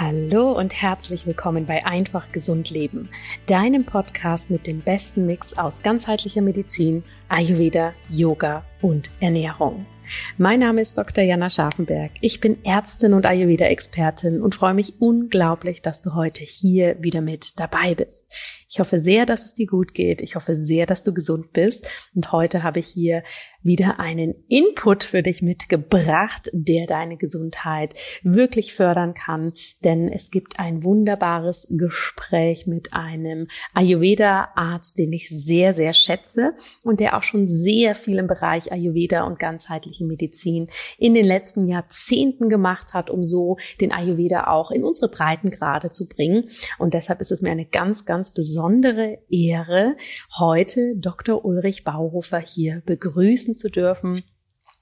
Hallo und herzlich willkommen bei Einfach Gesund Leben, deinem Podcast mit dem besten Mix aus ganzheitlicher Medizin, Ayurveda, Yoga und Ernährung. Mein Name ist Dr. Jana Scharfenberg. Ich bin Ärztin und Ayurveda-Expertin und freue mich unglaublich, dass du heute hier wieder mit dabei bist. Ich hoffe sehr, dass es dir gut geht. Ich hoffe sehr, dass du gesund bist. Und heute habe ich hier wieder einen Input für dich mitgebracht, der deine Gesundheit wirklich fördern kann. Denn es gibt ein wunderbares Gespräch mit einem Ayurveda-Arzt, den ich sehr, sehr schätze und der auch schon sehr viel im Bereich Ayurveda und ganzheitliche Medizin in den letzten Jahrzehnten gemacht hat, um so den Ayurveda auch in unsere Breitengrade zu bringen. Und deshalb ist es mir eine ganz, ganz besondere Ehre, heute Dr. Ulrich Bauhofer hier begrüßen zu dürfen.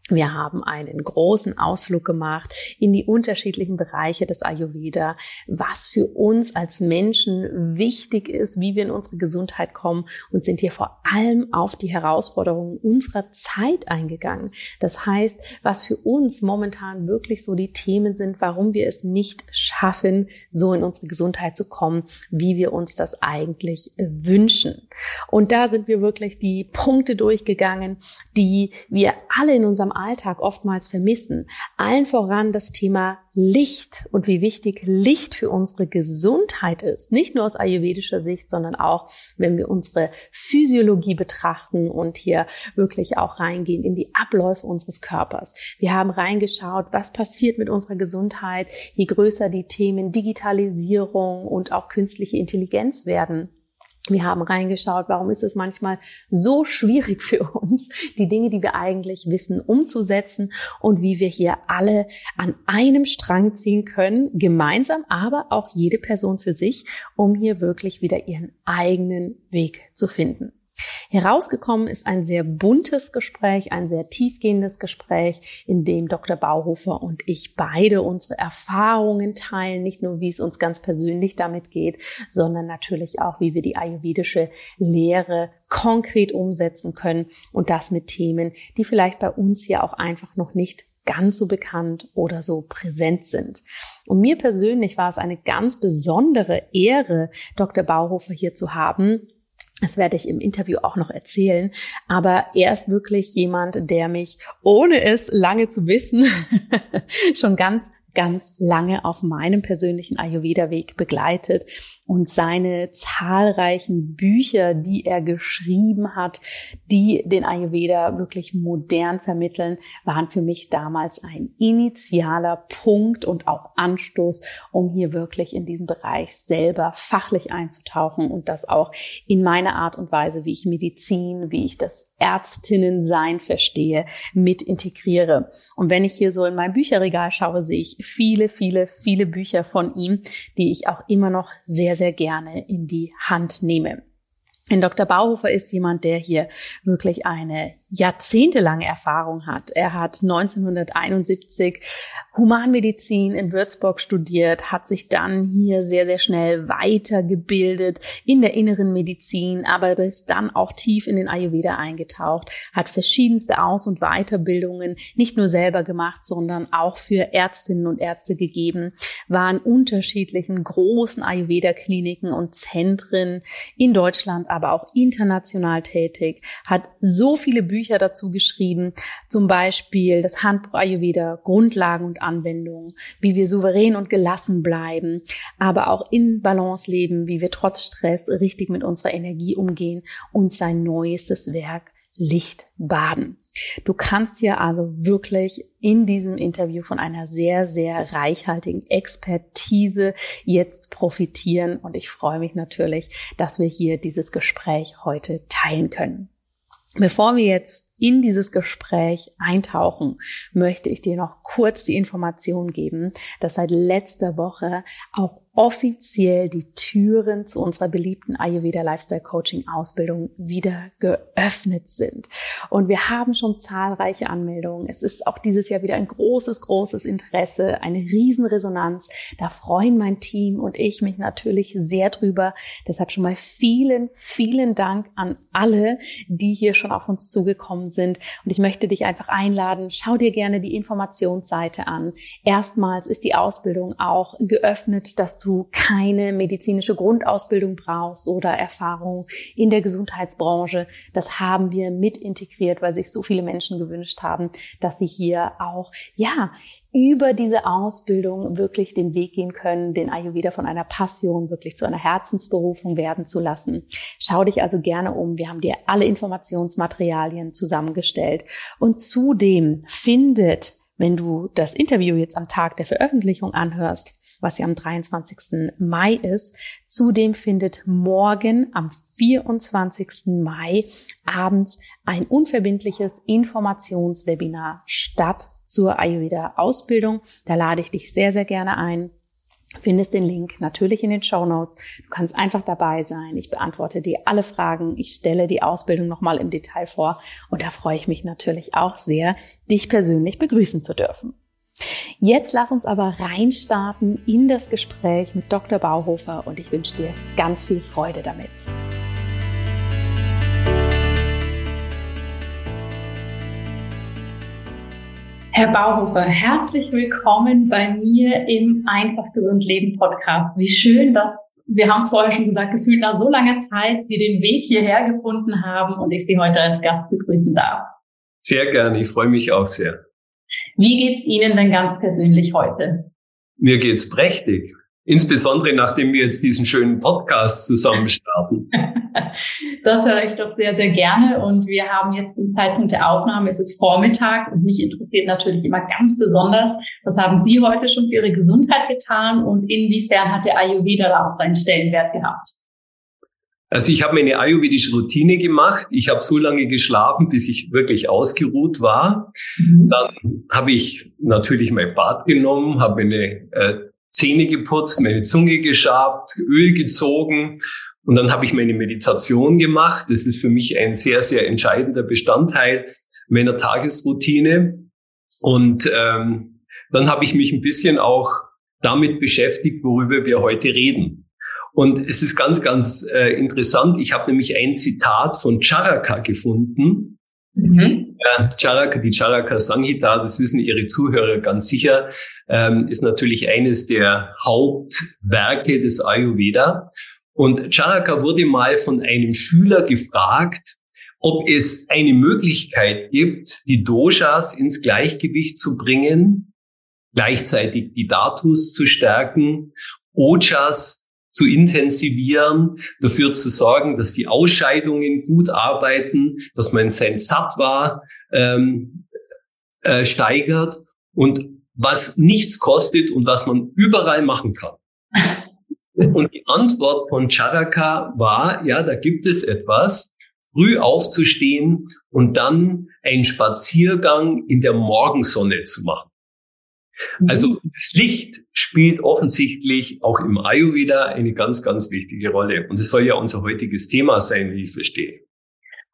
Wir haben einen großen Ausflug gemacht in die unterschiedlichen Bereiche des Ayurveda, was für uns als Menschen wichtig ist, wie wir in unsere Gesundheit kommen und sind hier vor allem auf die Herausforderungen unserer Zeit eingegangen. Das heißt, was für uns momentan wirklich so die Themen sind, warum wir es nicht schaffen, so in unsere Gesundheit zu kommen, wie wir uns das eigentlich wünschen. Und da sind wir wirklich die Punkte durchgegangen, die wir alle in unserem Alltag oftmals vermissen. Allen voran das Thema Licht und wie wichtig Licht für unsere Gesundheit ist. Nicht nur aus ayurvedischer Sicht, sondern auch, wenn wir unsere Physiologie betrachten und hier wirklich auch reingehen in die Abläufe unseres Körpers. Wir haben reingeschaut, was passiert mit unserer Gesundheit, je größer die Themen Digitalisierung und auch künstliche Intelligenz werden wir haben reingeschaut, warum ist es manchmal so schwierig für uns, die Dinge, die wir eigentlich wissen, umzusetzen und wie wir hier alle an einem Strang ziehen können, gemeinsam, aber auch jede Person für sich, um hier wirklich wieder ihren eigenen Weg zu finden. Herausgekommen ist ein sehr buntes Gespräch, ein sehr tiefgehendes Gespräch, in dem Dr. Bauhofer und ich beide unsere Erfahrungen teilen, nicht nur wie es uns ganz persönlich damit geht, sondern natürlich auch, wie wir die ayurvedische Lehre konkret umsetzen können und das mit Themen, die vielleicht bei uns hier auch einfach noch nicht ganz so bekannt oder so präsent sind. Und mir persönlich war es eine ganz besondere Ehre, Dr. Bauhofer hier zu haben, das werde ich im Interview auch noch erzählen. Aber er ist wirklich jemand, der mich, ohne es lange zu wissen, schon ganz, ganz lange auf meinem persönlichen Ayurveda-Weg begleitet und seine zahlreichen Bücher, die er geschrieben hat, die den Ayurveda wirklich modern vermitteln, waren für mich damals ein initialer Punkt und auch Anstoß, um hier wirklich in diesen Bereich selber fachlich einzutauchen und das auch in meine Art und Weise, wie ich Medizin, wie ich das Ärztinnensein verstehe, mit integriere. Und wenn ich hier so in mein Bücherregal schaue, sehe ich viele, viele, viele Bücher von ihm, die ich auch immer noch sehr, sehr gerne in die Hand nehme. Denn Dr. Bauhofer ist jemand, der hier wirklich eine jahrzehntelange Erfahrung hat. Er hat 1971 Humanmedizin in Würzburg studiert, hat sich dann hier sehr, sehr schnell weitergebildet in der inneren Medizin, aber ist dann auch tief in den Ayurveda eingetaucht, hat verschiedenste Aus- und Weiterbildungen nicht nur selber gemacht, sondern auch für Ärztinnen und Ärzte gegeben, war in unterschiedlichen großen Ayurveda-Kliniken und Zentren in Deutschland, aber auch international tätig, hat so viele Bücher dazu geschrieben, zum Beispiel das Handbuch Ayurveda, Grundlagen und Anwendungen, wie wir souverän und gelassen bleiben, aber auch in Balance leben, wie wir trotz Stress richtig mit unserer Energie umgehen und sein neuestes Werk Licht baden. Du kannst hier also wirklich in diesem Interview von einer sehr, sehr reichhaltigen Expertise jetzt profitieren und ich freue mich natürlich, dass wir hier dieses Gespräch heute teilen können. Bevor wir jetzt in dieses Gespräch eintauchen, möchte ich dir noch kurz die Information geben, dass seit letzter Woche auch offiziell die Türen zu unserer beliebten Ayurveda Lifestyle Coaching Ausbildung wieder geöffnet sind. Und wir haben schon zahlreiche Anmeldungen. Es ist auch dieses Jahr wieder ein großes, großes Interesse, eine Riesenresonanz. Da freuen mein Team und ich mich natürlich sehr drüber. Deshalb schon mal vielen, vielen Dank an alle, die hier schon auf uns zugekommen sind. Und ich möchte dich einfach einladen, schau dir gerne die Informationsseite an. Erstmals ist die Ausbildung auch geöffnet, dass du du keine medizinische Grundausbildung brauchst oder Erfahrung in der Gesundheitsbranche. Das haben wir mit integriert, weil sich so viele Menschen gewünscht haben, dass sie hier auch, ja, über diese Ausbildung wirklich den Weg gehen können, den Ayurveda von einer Passion wirklich zu einer Herzensberufung werden zu lassen. Schau dich also gerne um. Wir haben dir alle Informationsmaterialien zusammengestellt. Und zudem findet, wenn du das Interview jetzt am Tag der Veröffentlichung anhörst, was ja am 23. Mai ist. Zudem findet morgen am 24. Mai abends ein unverbindliches Informationswebinar statt zur Ayurveda Ausbildung. Da lade ich dich sehr, sehr gerne ein. Findest den Link natürlich in den Show Notes. Du kannst einfach dabei sein. Ich beantworte dir alle Fragen. Ich stelle die Ausbildung nochmal im Detail vor. Und da freue ich mich natürlich auch sehr, dich persönlich begrüßen zu dürfen. Jetzt lass uns aber reinstarten in das Gespräch mit Dr. Bauhofer und ich wünsche dir ganz viel Freude damit. Herr Bauhofer, herzlich willkommen bei mir im Einfach Gesund Leben Podcast. Wie schön, dass wir haben es vorher schon gesagt, gefühlt nach so langer Zeit Sie den Weg hierher gefunden haben und ich Sie heute als Gast begrüßen darf. Sehr gerne, ich freue mich auch sehr. Wie geht's Ihnen denn ganz persönlich heute? Mir geht's prächtig. Insbesondere nachdem wir jetzt diesen schönen Podcast zusammen starten. das höre ich doch sehr, sehr gerne. Und wir haben jetzt zum Zeitpunkt der Aufnahme, es ist Vormittag und mich interessiert natürlich immer ganz besonders, was haben Sie heute schon für Ihre Gesundheit getan und inwiefern hat der Ayurveda da auch seinen Stellenwert gehabt? Also ich habe mir eine ayurvedische Routine gemacht. Ich habe so lange geschlafen, bis ich wirklich ausgeruht war. Mhm. Dann habe ich natürlich mein Bad genommen, habe meine äh, Zähne geputzt, meine Zunge geschabt, Öl gezogen und dann habe ich meine Meditation gemacht. Das ist für mich ein sehr, sehr entscheidender Bestandteil meiner Tagesroutine. Und ähm, dann habe ich mich ein bisschen auch damit beschäftigt, worüber wir heute reden. Und es ist ganz, ganz äh, interessant. Ich habe nämlich ein Zitat von Charaka gefunden. Mhm. Äh, Charaka, die Charaka Sanghita, das wissen Ihre Zuhörer ganz sicher, ähm, ist natürlich eines der Hauptwerke des Ayurveda. Und Charaka wurde mal von einem Schüler gefragt, ob es eine Möglichkeit gibt, die Doshas ins Gleichgewicht zu bringen, gleichzeitig die Datus zu stärken, Ojas zu intensivieren, dafür zu sorgen, dass die Ausscheidungen gut arbeiten, dass man sein Sattva ähm, äh, steigert und was nichts kostet und was man überall machen kann. Und die Antwort von Charaka war, ja, da gibt es etwas, früh aufzustehen und dann einen Spaziergang in der Morgensonne zu machen. Also mhm. das Licht spielt offensichtlich auch im Ayurveda eine ganz, ganz wichtige Rolle. Und es soll ja unser heutiges Thema sein, wie ich verstehe.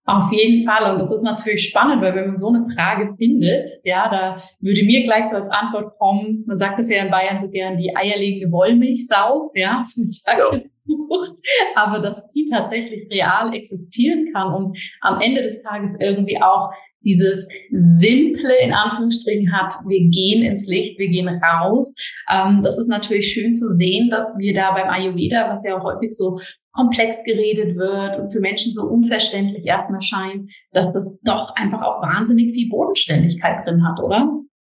Auf jeden Fall. Und das ist natürlich spannend, weil wenn man so eine Frage findet, ja, da würde mir gleich so als Antwort kommen, man sagt es ja in Bayern so gern, die eierlegende Wollmilchsau, ja, ja. aber dass die tatsächlich real existieren kann und am Ende des Tages irgendwie auch dieses simple in Anführungsstrichen hat, wir gehen ins Licht, wir gehen raus. Ähm, das ist natürlich schön zu sehen, dass wir da beim Ayurveda, was ja häufig so komplex geredet wird und für Menschen so unverständlich erstmal scheint, dass das doch einfach auch wahnsinnig viel Bodenständigkeit drin hat, oder?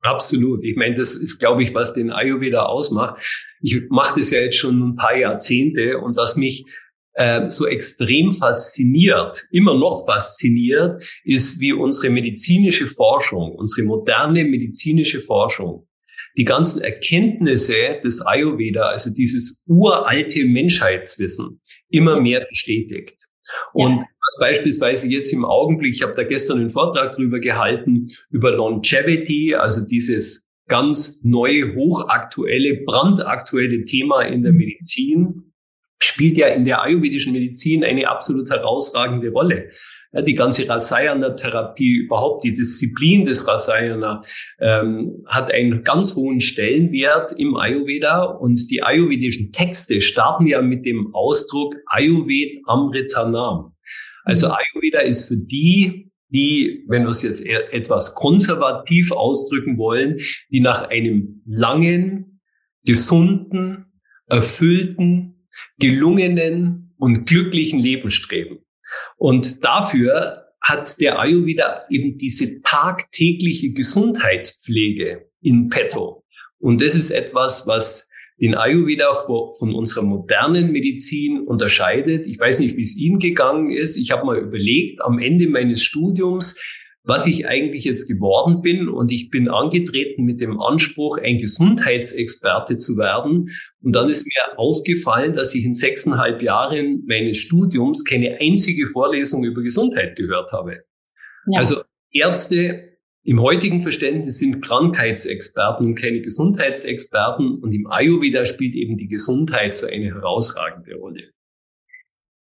Absolut. Ich meine, das ist, glaube ich, was den Ayurveda ausmacht. Ich mache das ja jetzt schon ein paar Jahrzehnte und was mich äh, so extrem fasziniert, immer noch fasziniert, ist, wie unsere medizinische Forschung, unsere moderne medizinische Forschung, die ganzen Erkenntnisse des Ayurveda, also dieses uralte Menschheitswissen, immer mehr bestätigt. Und was beispielsweise jetzt im Augenblick, ich habe da gestern einen Vortrag drüber gehalten, über Longevity, also dieses ganz neue, hochaktuelle, brandaktuelle Thema in der Medizin spielt ja in der ayurvedischen Medizin eine absolut herausragende Rolle. Ja, die ganze Rasayana-Therapie, überhaupt die Disziplin des Rasayana ähm, hat einen ganz hohen Stellenwert im Ayurveda und die ayurvedischen Texte starten ja mit dem Ausdruck Ayurved Amritanam. Also mhm. Ayurveda ist für die, die, wenn wir es jetzt etwas konservativ ausdrücken wollen, die nach einem langen, gesunden, erfüllten, gelungenen und glücklichen Leben streben. Und dafür hat der Ayurveda eben diese tagtägliche Gesundheitspflege in petto. Und das ist etwas, was den Ayurveda von unserer modernen Medizin unterscheidet. Ich weiß nicht, wie es Ihnen gegangen ist. Ich habe mal überlegt, am Ende meines Studiums, was ich eigentlich jetzt geworden bin. Und ich bin angetreten mit dem Anspruch, ein Gesundheitsexperte zu werden. Und dann ist mir aufgefallen, dass ich in sechseinhalb Jahren meines Studiums keine einzige Vorlesung über Gesundheit gehört habe. Ja. Also Ärzte im heutigen Verständnis sind Krankheitsexperten und keine Gesundheitsexperten. Und im Ayurveda spielt eben die Gesundheit so eine herausragende Rolle.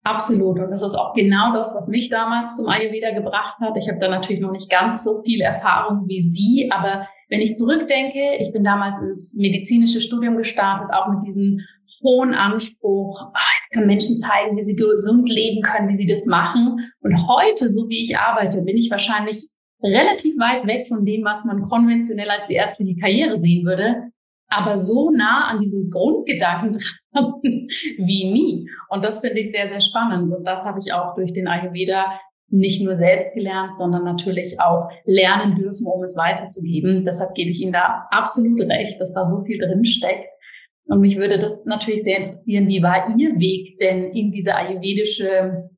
Absolut. Und das ist auch genau das, was mich damals zum Ayurveda gebracht hat. Ich habe da natürlich noch nicht ganz so viel Erfahrung wie Sie, aber wenn ich zurückdenke, ich bin damals ins medizinische Studium gestartet, auch mit diesem hohen Anspruch, ach, ich kann Menschen zeigen, wie sie gesund leben können, wie sie das machen. Und heute, so wie ich arbeite, bin ich wahrscheinlich relativ weit weg von dem, was man konventionell als die ärztliche Karriere sehen würde aber so nah an diesem Grundgedanken dran wie nie. Und das finde ich sehr, sehr spannend. Und das habe ich auch durch den Ayurveda nicht nur selbst gelernt, sondern natürlich auch lernen dürfen, um es weiterzugeben. Deshalb gebe ich Ihnen da absolut recht, dass da so viel drin steckt. Und mich würde das natürlich sehr interessieren, wie war Ihr Weg denn in diese ayurvedische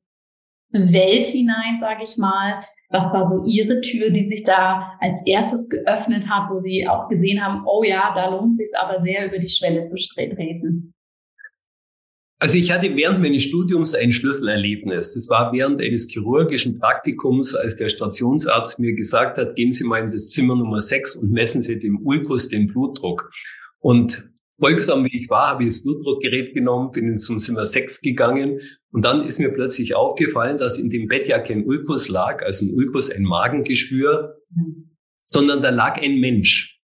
Welt hinein, sage ich mal. Was war so Ihre Tür, die sich da als erstes geöffnet hat, wo Sie auch gesehen haben, oh ja, da lohnt es sich aber sehr, über die Schwelle zu treten? Also ich hatte während meines Studiums ein Schlüsselerlebnis. Das war während eines chirurgischen Praktikums, als der Stationsarzt mir gesagt hat, gehen Sie mal in das Zimmer Nummer 6 und messen Sie dem Ulkus den Blutdruck. Und folgsam wie ich war, habe ich das Blutdruckgerät genommen, bin ins Zimmer 6 gegangen und dann ist mir plötzlich aufgefallen, dass in dem Bett ja kein Ulkus lag, also ein Ulkus, ein Magengeschwür, mhm. sondern da lag ein Mensch.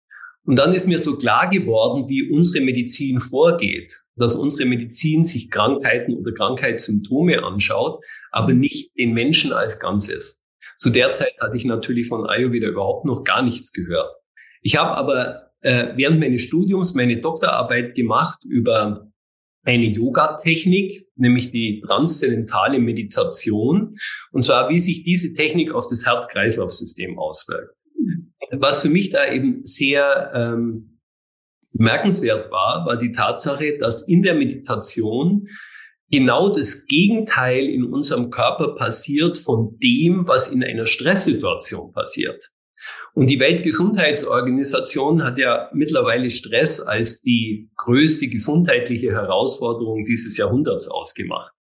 Und dann ist mir so klar geworden, wie unsere Medizin vorgeht, dass unsere Medizin sich Krankheiten oder Krankheitssymptome anschaut, aber nicht den Menschen als Ganzes. Zu der Zeit hatte ich natürlich von Ayurveda überhaupt noch gar nichts gehört. Ich habe aber äh, während meines Studiums meine Doktorarbeit gemacht über eine Yoga-Technik, nämlich die transzendentale Meditation. Und zwar, wie sich diese Technik auf das Herz-Kreislauf-System auswirkt. Was für mich da eben sehr ähm, bemerkenswert war, war die Tatsache, dass in der Meditation genau das Gegenteil in unserem Körper passiert von dem, was in einer Stresssituation passiert. Und die Weltgesundheitsorganisation hat ja mittlerweile Stress als die größte gesundheitliche Herausforderung dieses Jahrhunderts ausgemacht.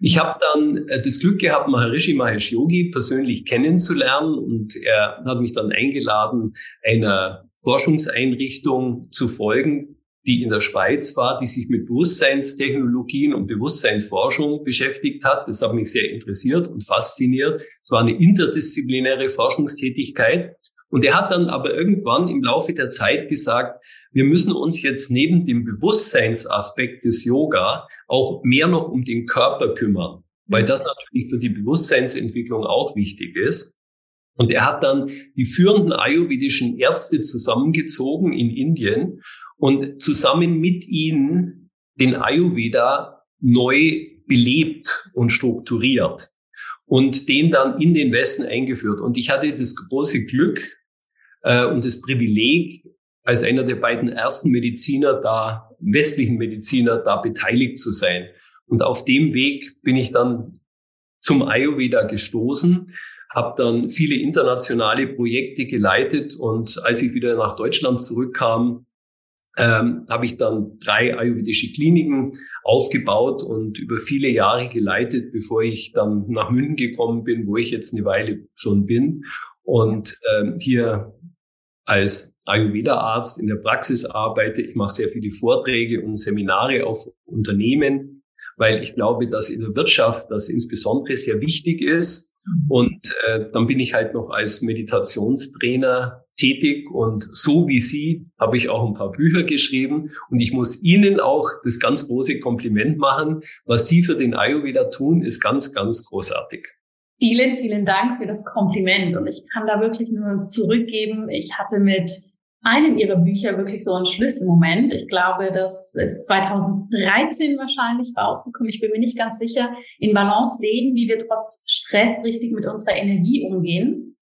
Ich habe dann äh, das Glück gehabt, Maharishi Mahesh Yogi persönlich kennenzulernen und er hat mich dann eingeladen, einer Forschungseinrichtung zu folgen, die in der Schweiz war, die sich mit Bewusstseinstechnologien und Bewusstseinsforschung beschäftigt hat. Das hat mich sehr interessiert und fasziniert. Es war eine interdisziplinäre Forschungstätigkeit. Und er hat dann aber irgendwann im Laufe der Zeit gesagt, wir müssen uns jetzt neben dem Bewusstseinsaspekt des Yoga auch mehr noch um den Körper kümmern, weil das natürlich für die Bewusstseinsentwicklung auch wichtig ist. Und er hat dann die führenden ayurvedischen Ärzte zusammengezogen in Indien und zusammen mit ihnen den Ayurveda neu belebt und strukturiert und den dann in den Westen eingeführt. Und ich hatte das große Glück äh, und das Privileg, als einer der beiden ersten Mediziner da, westlichen Mediziner da beteiligt zu sein. Und auf dem Weg bin ich dann zum Ayurveda gestoßen, habe dann viele internationale Projekte geleitet und als ich wieder nach Deutschland zurückkam, ähm, habe ich dann drei ayurvedische Kliniken aufgebaut und über viele Jahre geleitet, bevor ich dann nach München gekommen bin, wo ich jetzt eine Weile schon bin und ähm, hier als Ayurveda-Arzt in der Praxis arbeite. Ich mache sehr viele Vorträge und Seminare auf Unternehmen, weil ich glaube, dass in der Wirtschaft das insbesondere sehr wichtig ist. Und äh, dann bin ich halt noch als Meditationstrainer tätig und so wie Sie habe ich auch ein paar Bücher geschrieben und ich muss Ihnen auch das ganz große Kompliment machen. Was Sie für den Ayurveda tun, ist ganz, ganz großartig. Vielen, vielen Dank für das Kompliment und ich kann da wirklich nur zurückgeben. Ich hatte mit einem ihrer Bücher wirklich so ein Schlüsselmoment. Ich glaube, das ist 2013 wahrscheinlich rausgekommen. Ich bin mir nicht ganz sicher. In Balance leben, wie wir trotz Stress richtig mit unserer Energie umgehen.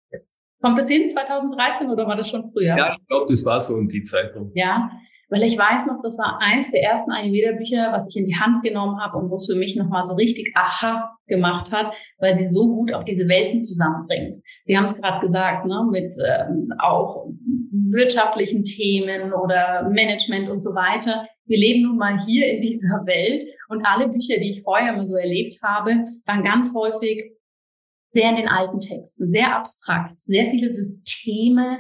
Kommt das hin, 2013 oder war das schon früher? Ja, ich glaube, das war so in die Zeitung. Ja, weil ich weiß noch, das war eins der ersten Ayurveda-Bücher, was ich in die Hand genommen habe und wo es für mich nochmal so richtig aha gemacht hat, weil sie so gut auch diese Welten zusammenbringen. Sie haben es gerade gesagt, ne, mit ähm, auch wirtschaftlichen Themen oder Management und so weiter. Wir leben nun mal hier in dieser Welt und alle Bücher, die ich vorher mal so erlebt habe, waren ganz häufig sehr in den alten Texten, sehr abstrakt, sehr viele Systeme,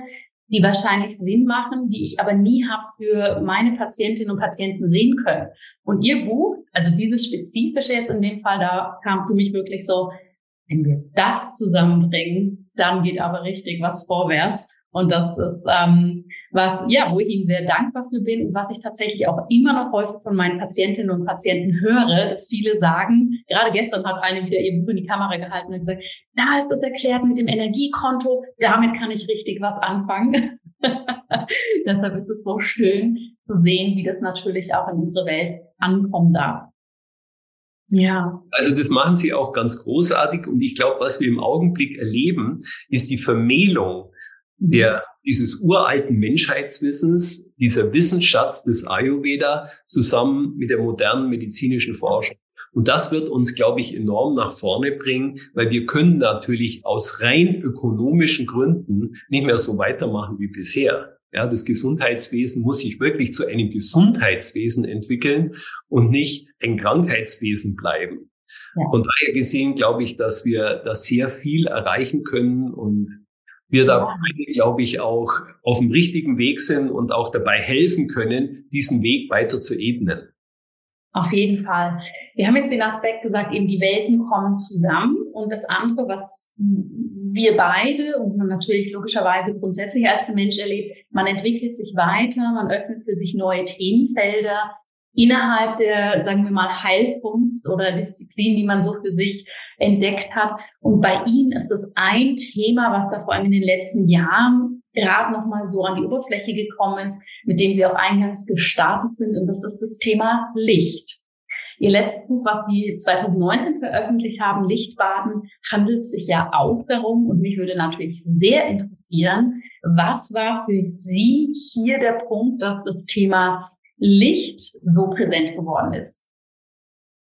die wahrscheinlich Sinn machen, die ich aber nie habe für meine Patientinnen und Patienten sehen können. Und ihr Buch, also dieses spezifische jetzt in dem Fall, da kam für mich wirklich so, wenn wir das zusammenbringen, dann geht aber richtig was vorwärts. Und das ist ähm, was, ja, wo ich Ihnen sehr dankbar für bin und was ich tatsächlich auch immer noch häufig von meinen Patientinnen und Patienten höre, dass viele sagen, gerade gestern hat eine wieder ihr Buch in die Kamera gehalten und gesagt, da ist das erklärt mit dem Energiekonto, damit kann ich richtig was anfangen. Deshalb ist es so schön zu sehen, wie das natürlich auch in unsere Welt ankommen darf. Ja. Also das machen sie auch ganz großartig und ich glaube, was wir im Augenblick erleben, ist die Vermählung der, dieses uralten Menschheitswissens, dieser Wissensschatz des Ayurveda zusammen mit der modernen medizinischen Forschung. Und das wird uns, glaube ich, enorm nach vorne bringen, weil wir können natürlich aus rein ökonomischen Gründen nicht mehr so weitermachen wie bisher. Ja, das Gesundheitswesen muss sich wirklich zu einem Gesundheitswesen entwickeln und nicht ein Krankheitswesen bleiben. Ja. Von daher gesehen glaube ich, dass wir da sehr viel erreichen können und wir da glaube ich, auch auf dem richtigen Weg sind und auch dabei helfen können, diesen Weg weiter zu ebnen. Auf jeden Fall. Wir haben jetzt den Aspekt gesagt, eben die Welten kommen zusammen und das andere, was wir beide und natürlich logischerweise grundsätzlich als Mensch erlebt, man entwickelt sich weiter, man öffnet für sich neue Themenfelder, innerhalb der, sagen wir mal, Heilkunst oder Disziplin, die man so für sich entdeckt hat. Und bei Ihnen ist das ein Thema, was da vor allem in den letzten Jahren gerade nochmal so an die Oberfläche gekommen ist, mit dem Sie auch eingangs gestartet sind. Und das ist das Thema Licht. Ihr letztes Buch, was Sie 2019 veröffentlicht haben, Lichtbaden, handelt sich ja auch darum. Und mich würde natürlich sehr interessieren, was war für Sie hier der Punkt, dass das Thema Licht so präsent geworden ist?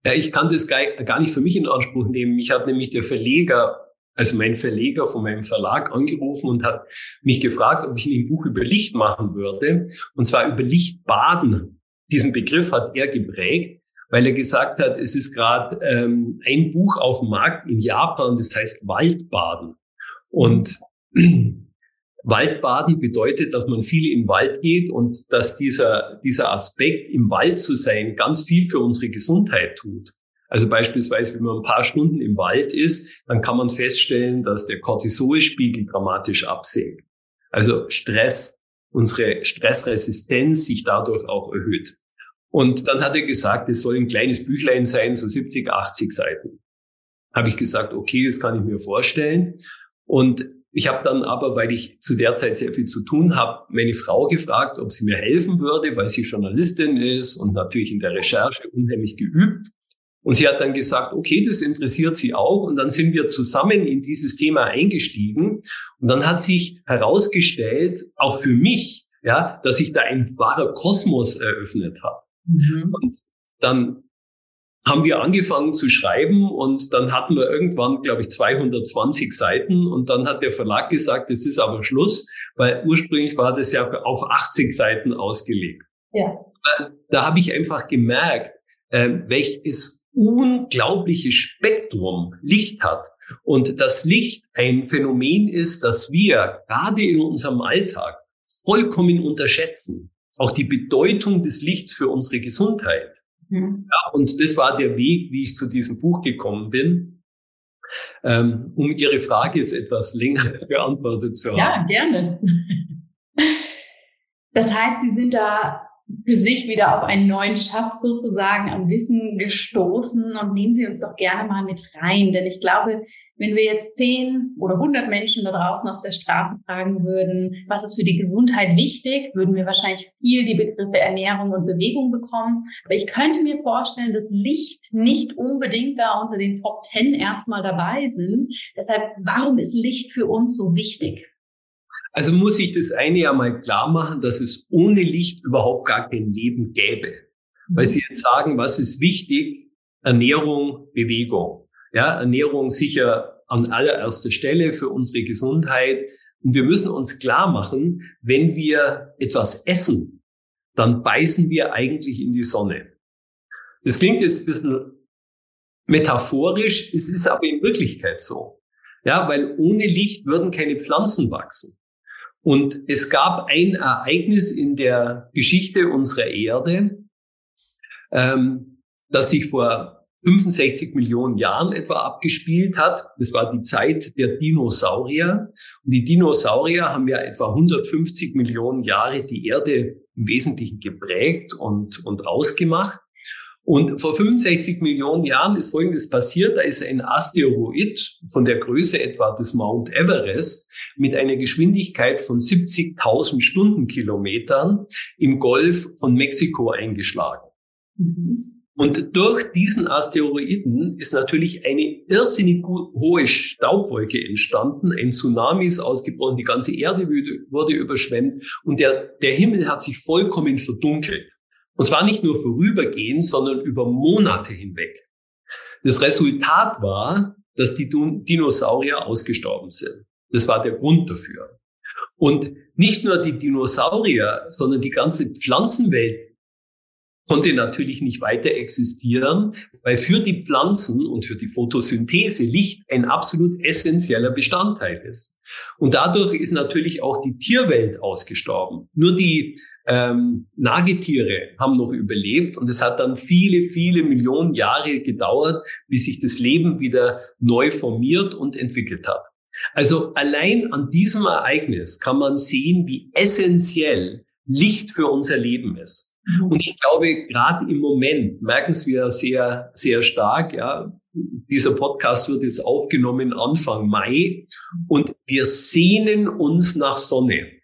Ja, ich kann das gar nicht für mich in Anspruch nehmen. Ich hat nämlich der Verleger, also mein Verleger von meinem Verlag angerufen und hat mich gefragt, ob ich ein Buch über Licht machen würde. Und zwar über Lichtbaden. Diesen Begriff hat er geprägt, weil er gesagt hat, es ist gerade ähm, ein Buch auf dem Markt in Japan, das heißt Waldbaden. Und Waldbaden bedeutet, dass man viel im Wald geht und dass dieser, dieser Aspekt, im Wald zu sein, ganz viel für unsere Gesundheit tut. Also beispielsweise, wenn man ein paar Stunden im Wald ist, dann kann man feststellen, dass der Cortisolspiegel dramatisch absinkt. Also Stress, unsere Stressresistenz sich dadurch auch erhöht. Und dann hat er gesagt, es soll ein kleines Büchlein sein, so 70, 80 Seiten. Habe ich gesagt, okay, das kann ich mir vorstellen. Und ich habe dann aber, weil ich zu der Zeit sehr viel zu tun habe, meine Frau gefragt, ob sie mir helfen würde, weil sie Journalistin ist und natürlich in der Recherche unheimlich geübt. Und sie hat dann gesagt, okay, das interessiert sie auch. Und dann sind wir zusammen in dieses Thema eingestiegen. Und dann hat sich herausgestellt, auch für mich, ja, dass sich da ein wahrer Kosmos eröffnet hat. Mhm. Und dann haben wir angefangen zu schreiben und dann hatten wir irgendwann, glaube ich, 220 Seiten und dann hat der Verlag gesagt, jetzt ist aber Schluss, weil ursprünglich war das ja auf 80 Seiten ausgelegt. Ja. Da habe ich einfach gemerkt, äh, welches unglaubliche Spektrum Licht hat. Und das Licht ein Phänomen ist, dass wir gerade in unserem Alltag vollkommen unterschätzen. Auch die Bedeutung des Lichts für unsere Gesundheit. Mhm. Ja, und das war der Weg, wie ich zu diesem Buch gekommen bin. Ähm, um Ihre Frage jetzt etwas länger beantwortet zu haben. Ja, gerne. Das heißt, Sie sind da für sich wieder auf einen neuen Schatz sozusagen an Wissen gestoßen und nehmen Sie uns doch gerne mal mit rein. Denn ich glaube, wenn wir jetzt zehn oder hundert Menschen da draußen auf der Straße fragen würden, was ist für die Gesundheit wichtig, würden wir wahrscheinlich viel die Begriffe Ernährung und Bewegung bekommen. Aber ich könnte mir vorstellen, dass Licht nicht unbedingt da unter den Top Ten erstmal dabei sind. Deshalb, warum ist Licht für uns so wichtig? Also muss ich das eine ja mal klar machen, dass es ohne Licht überhaupt gar kein Leben gäbe. Weil Sie jetzt sagen, was ist wichtig? Ernährung, Bewegung. Ja, Ernährung sicher an allererster Stelle für unsere Gesundheit. Und wir müssen uns klar machen, wenn wir etwas essen, dann beißen wir eigentlich in die Sonne. Das klingt jetzt ein bisschen metaphorisch, es ist aber in Wirklichkeit so. Ja, weil ohne Licht würden keine Pflanzen wachsen. Und es gab ein Ereignis in der Geschichte unserer Erde, ähm, das sich vor 65 Millionen Jahren etwa abgespielt hat. Das war die Zeit der Dinosaurier. Und die Dinosaurier haben ja etwa 150 Millionen Jahre die Erde im Wesentlichen geprägt und, und ausgemacht. Und vor 65 Millionen Jahren ist Folgendes passiert. Da ist ein Asteroid von der Größe etwa des Mount Everest mit einer Geschwindigkeit von 70.000 Stundenkilometern im Golf von Mexiko eingeschlagen. Mhm. Und durch diesen Asteroiden ist natürlich eine irrsinnig hohe Staubwolke entstanden. Ein Tsunami ist ausgebrochen, die ganze Erde wurde überschwemmt und der, der Himmel hat sich vollkommen verdunkelt. Und zwar nicht nur vorübergehend, sondern über Monate hinweg. Das Resultat war, dass die Dinosaurier ausgestorben sind. Das war der Grund dafür. Und nicht nur die Dinosaurier, sondern die ganze Pflanzenwelt konnte natürlich nicht weiter existieren, weil für die Pflanzen und für die Photosynthese Licht ein absolut essentieller Bestandteil ist. Und dadurch ist natürlich auch die Tierwelt ausgestorben. Nur die ähm, Nagetiere haben noch überlebt und es hat dann viele, viele Millionen Jahre gedauert, bis sich das Leben wieder neu formiert und entwickelt hat. Also allein an diesem Ereignis kann man sehen, wie essentiell Licht für unser Leben ist. Mhm. Und ich glaube, gerade im Moment merken wir sehr, sehr stark, ja, dieser Podcast wird jetzt aufgenommen Anfang Mai und wir sehnen uns nach Sonne.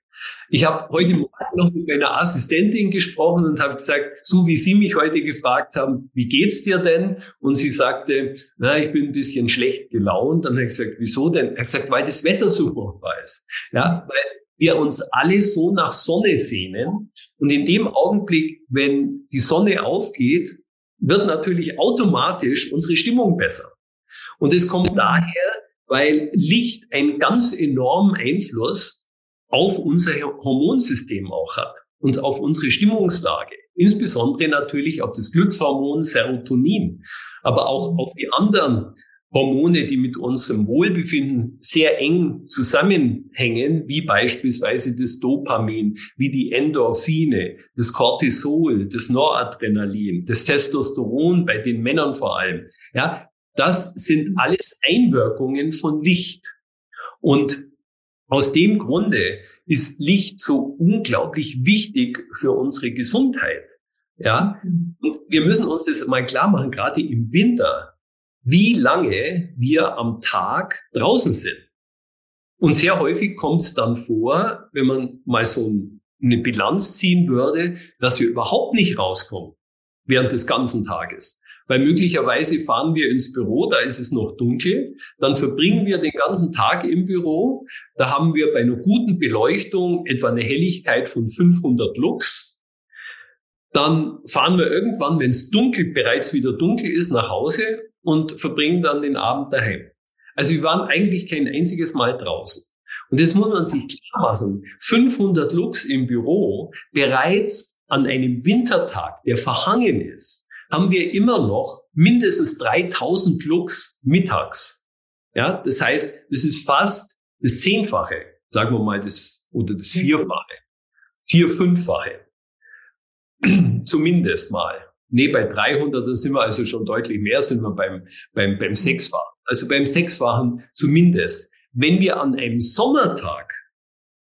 Ich habe heute Morgen noch mit meiner Assistentin gesprochen und habe gesagt, so wie Sie mich heute gefragt haben, wie geht's dir denn? Und sie sagte, na, ich bin ein bisschen schlecht gelaunt. Dann habe ich gesagt, wieso denn? Er hat gesagt, weil das Wetter so furchtbar ist. Ja, weil wir uns alle so nach Sonne sehnen. Und in dem Augenblick, wenn die Sonne aufgeht, wird natürlich automatisch unsere Stimmung besser. Und es kommt daher, weil Licht einen ganz enormen Einfluss auf unser Hormonsystem auch hat und auf unsere Stimmungslage. Insbesondere natürlich auf das Glückshormon Serotonin, aber auch auf die anderen Hormone, die mit unserem Wohlbefinden sehr eng zusammenhängen, wie beispielsweise das Dopamin, wie die Endorphine, das Cortisol, das Noradrenalin, das Testosteron bei den Männern vor allem. Ja, das sind alles Einwirkungen von Licht. Und aus dem Grunde ist Licht so unglaublich wichtig für unsere Gesundheit. Ja, und wir müssen uns das mal klar machen, gerade im Winter wie lange wir am Tag draußen sind. Und sehr häufig kommt es dann vor, wenn man mal so eine Bilanz ziehen würde, dass wir überhaupt nicht rauskommen während des ganzen Tages. Weil möglicherweise fahren wir ins Büro, da ist es noch dunkel, dann verbringen wir den ganzen Tag im Büro, da haben wir bei einer guten Beleuchtung etwa eine Helligkeit von 500 Lux. Dann fahren wir irgendwann, wenn es dunkel, bereits wieder dunkel ist, nach Hause und verbringen dann den Abend daheim. Also wir waren eigentlich kein einziges Mal draußen. Und jetzt muss man sich klar machen, 500 Lux im Büro, bereits an einem Wintertag, der verhangen ist, haben wir immer noch mindestens 3000 Lux mittags. Ja, das heißt, das ist fast das Zehnfache, sagen wir mal, das, oder das Vierfache. vier, fünffache. Zumindest mal. Nee, bei 300, da sind wir also schon deutlich mehr, sind wir beim, beim, beim Sechsfachen. Also beim Sechsfachen zumindest. Wenn wir an einem Sommertag,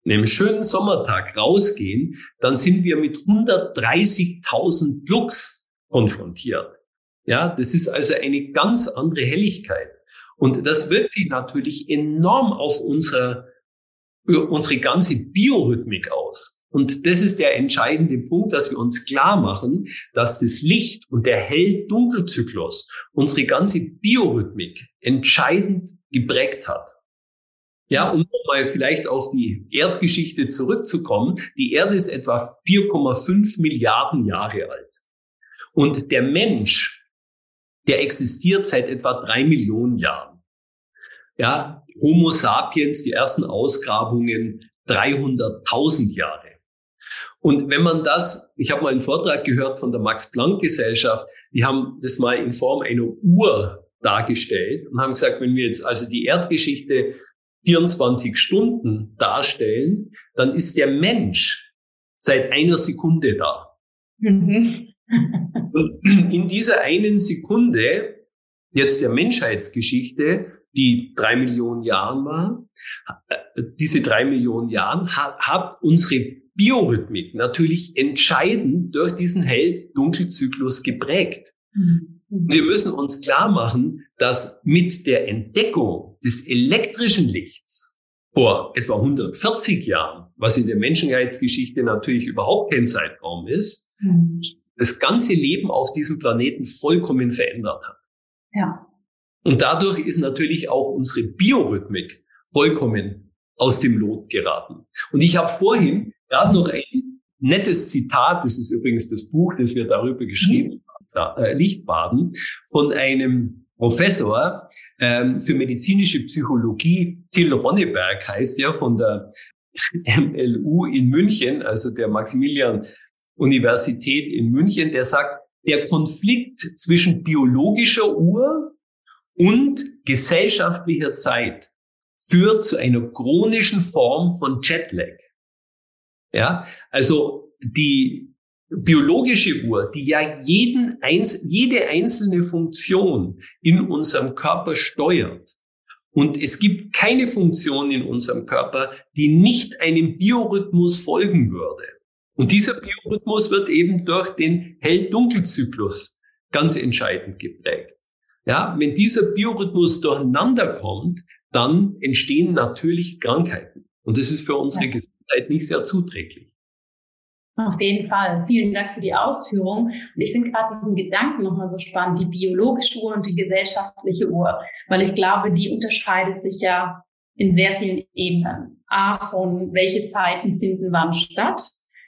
einem schönen Sommertag rausgehen, dann sind wir mit 130.000 Lux konfrontiert. Ja, das ist also eine ganz andere Helligkeit. Und das wirkt sich natürlich enorm auf unsere, unsere ganze Biorhythmik aus. Und das ist der entscheidende Punkt, dass wir uns klar machen, dass das Licht und der Hell-Dunkel-Zyklus unsere ganze Biorhythmik entscheidend geprägt hat. Ja, um mal vielleicht auf die Erdgeschichte zurückzukommen. Die Erde ist etwa 4,5 Milliarden Jahre alt. Und der Mensch, der existiert seit etwa drei Millionen Jahren. Ja, Homo sapiens, die ersten Ausgrabungen 300.000 Jahre. Und wenn man das, ich habe mal einen Vortrag gehört von der Max-Planck-Gesellschaft, die haben das mal in Form einer Uhr dargestellt und haben gesagt, wenn wir jetzt also die Erdgeschichte 24 Stunden darstellen, dann ist der Mensch seit einer Sekunde da. Mhm. In dieser einen Sekunde, jetzt der Menschheitsgeschichte, die drei Millionen Jahren war, äh, diese drei Millionen Jahren hat, hat unsere Biorhythmik natürlich entscheidend durch diesen Hell-Dunkel-Zyklus geprägt. Mhm. Wir müssen uns klar machen, dass mit der Entdeckung des elektrischen Lichts vor etwa 140 Jahren, was in der Menschheitsgeschichte natürlich überhaupt kein Zeitraum ist, mhm. Das ganze Leben auf diesem Planeten vollkommen verändert hat. Ja. Und dadurch ist natürlich auch unsere Biorhythmik vollkommen aus dem Lot geraten. Und ich habe vorhin gerade noch ein nettes Zitat, das ist übrigens das Buch, das wir darüber geschrieben mhm. haben, äh, Lichtbaden, von einem Professor ähm, für medizinische Psychologie, Till Ronneberg heißt er, von der MLU in München, also der Maximilian Universität in München, der sagt, der Konflikt zwischen biologischer Uhr und gesellschaftlicher Zeit führt zu einer chronischen Form von Jetlag. Ja, also die biologische Uhr, die ja jeden eins, jede einzelne Funktion in unserem Körper steuert. Und es gibt keine Funktion in unserem Körper, die nicht einem Biorhythmus folgen würde. Und dieser Biorhythmus wird eben durch den Hell-Dunkel-Zyklus ganz entscheidend geprägt. Ja, wenn dieser Biorhythmus durcheinander kommt, dann entstehen natürlich Krankheiten. Und das ist für unsere ja. Gesundheit nicht sehr zuträglich. Auf jeden Fall. Vielen Dank für die Ausführung. Und ich finde gerade diesen Gedanken nochmal so spannend, die biologische Uhr und die gesellschaftliche Uhr, weil ich glaube, die unterscheidet sich ja in sehr vielen Ebenen. A, von welche Zeiten finden wann statt.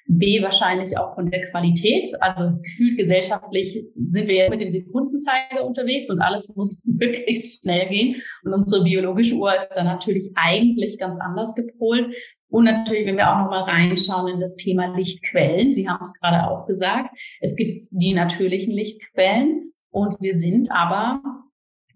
B, wahrscheinlich auch von der Qualität. Also gefühlt gesellschaftlich sind wir ja mit dem Sekundenzeiger unterwegs und alles muss möglichst schnell gehen. Und unsere biologische Uhr ist dann natürlich eigentlich ganz anders gepolt. Und natürlich, wenn wir auch nochmal reinschauen in das Thema Lichtquellen. Sie haben es gerade auch gesagt. Es gibt die natürlichen Lichtquellen und wir sind aber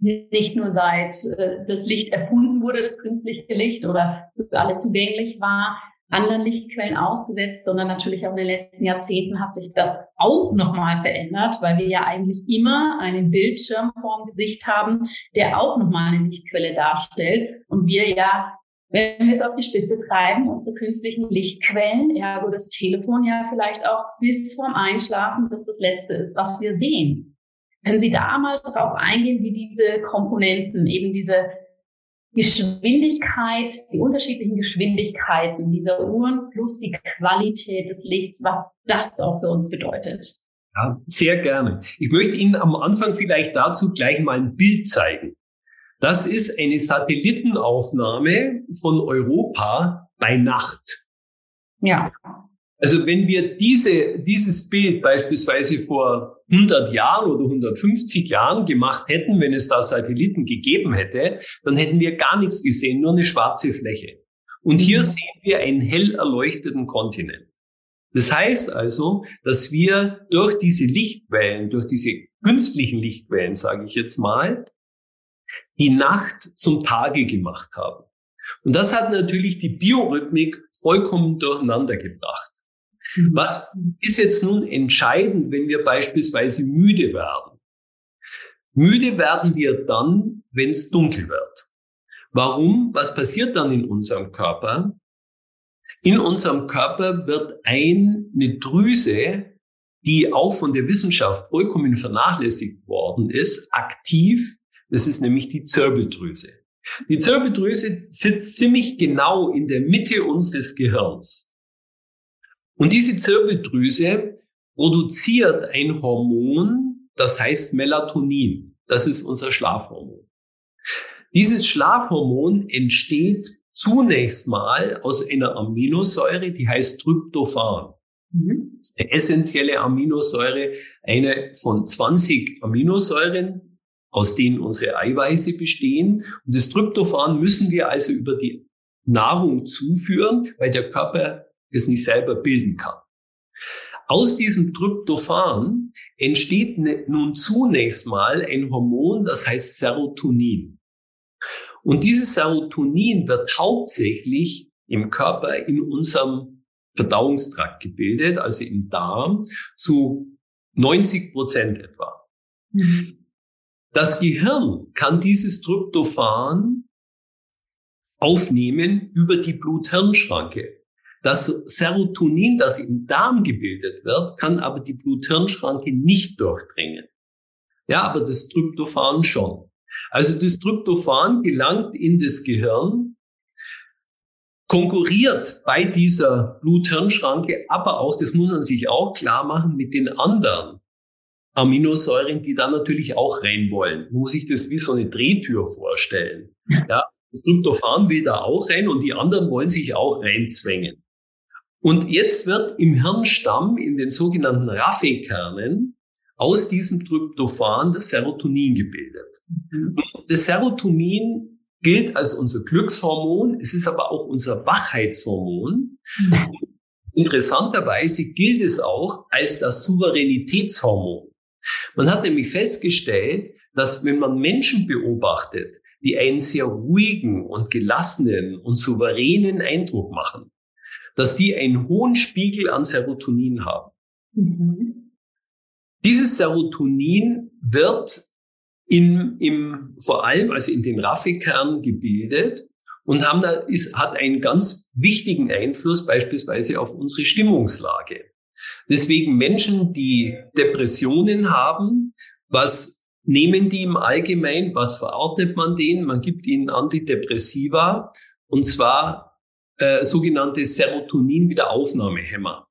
nicht nur seit äh, das Licht erfunden wurde, das künstliche Licht oder für alle zugänglich war, anderen Lichtquellen ausgesetzt, sondern natürlich auch in den letzten Jahrzehnten hat sich das auch nochmal verändert, weil wir ja eigentlich immer einen Bildschirm vorm Gesicht haben, der auch nochmal eine Lichtquelle darstellt und wir ja wenn wir es auf die Spitze treiben, unsere künstlichen Lichtquellen, ergo das Telefon ja vielleicht auch bis vorm Einschlafen, bis das Letzte ist, was wir sehen. Wenn Sie da mal drauf eingehen, wie diese Komponenten, eben diese Geschwindigkeit, die unterschiedlichen Geschwindigkeiten dieser Uhren plus die Qualität des Lichts, was das auch für uns bedeutet. Ja, sehr gerne. Ich möchte Ihnen am Anfang vielleicht dazu gleich mal ein Bild zeigen. Das ist eine Satellitenaufnahme von Europa bei Nacht. Ja. Also wenn wir diese, dieses Bild beispielsweise vor 100 Jahren oder 150 Jahren gemacht hätten, wenn es da Satelliten gegeben hätte, dann hätten wir gar nichts gesehen, nur eine schwarze Fläche. Und hier mhm. sehen wir einen hell erleuchteten Kontinent. Das heißt also, dass wir durch diese Lichtwellen, durch diese künstlichen Lichtwellen, sage ich jetzt mal, die Nacht zum Tage gemacht haben. Und das hat natürlich die Biorhythmik vollkommen durcheinander gebracht. Mhm. Was ist jetzt nun entscheidend, wenn wir beispielsweise müde werden? Müde werden wir dann, wenn es dunkel wird. Warum? Was passiert dann in unserem Körper? In unserem Körper wird eine Drüse, die auch von der Wissenschaft vollkommen vernachlässigt worden ist, aktiv. Das ist nämlich die Zirbeldrüse. Die Zirbeldrüse sitzt ziemlich genau in der Mitte unseres Gehirns. Und diese Zirbeldrüse produziert ein Hormon, das heißt Melatonin. Das ist unser Schlafhormon. Dieses Schlafhormon entsteht zunächst mal aus einer Aminosäure, die heißt Tryptophan. Mhm. Das ist eine essentielle Aminosäure, eine von 20 Aminosäuren, aus denen unsere Eiweiße bestehen. Und das Tryptophan müssen wir also über die Nahrung zuführen, weil der Körper es nicht selber bilden kann. Aus diesem Tryptophan entsteht ne, nun zunächst mal ein Hormon, das heißt Serotonin. Und dieses Serotonin wird hauptsächlich im Körper in unserem Verdauungstrakt gebildet, also im Darm, zu 90 Prozent etwa. Mhm. Das Gehirn kann dieses Tryptophan aufnehmen über die Blut-Hirn-Schranke. Das Serotonin, das im Darm gebildet wird, kann aber die Blut-Hirn-Schranke nicht durchdringen. Ja, aber das Tryptophan schon. Also das Tryptophan gelangt in das Gehirn, konkurriert bei dieser Blut-Hirn-Schranke, aber auch, das muss man sich auch klar machen, mit den anderen Aminosäuren, die da natürlich auch rein wollen. Man muss sich das wie so eine Drehtür vorstellen. Ja, das Tryptophan will da auch rein und die anderen wollen sich auch reinzwängen. Und jetzt wird im Hirnstamm, in den sogenannten Raffe-Kernen, aus diesem Tryptophan das Serotonin gebildet. Mhm. Das Serotonin gilt als unser Glückshormon, es ist aber auch unser Wachheitshormon. Mhm. Interessanterweise gilt es auch als das Souveränitätshormon. Man hat nämlich festgestellt, dass wenn man Menschen beobachtet, die einen sehr ruhigen und gelassenen und souveränen Eindruck machen, dass die einen hohen Spiegel an Serotonin haben. Mhm. Dieses Serotonin wird in, im, vor allem also in den Raffikern gebildet und haben da, ist, hat einen ganz wichtigen Einfluss beispielsweise auf unsere Stimmungslage. Deswegen Menschen, die Depressionen haben, was nehmen die im Allgemeinen, was verordnet man denen? Man gibt ihnen Antidepressiva und zwar äh, sogenannte Serotonin-Wiederaufnahmehämmer,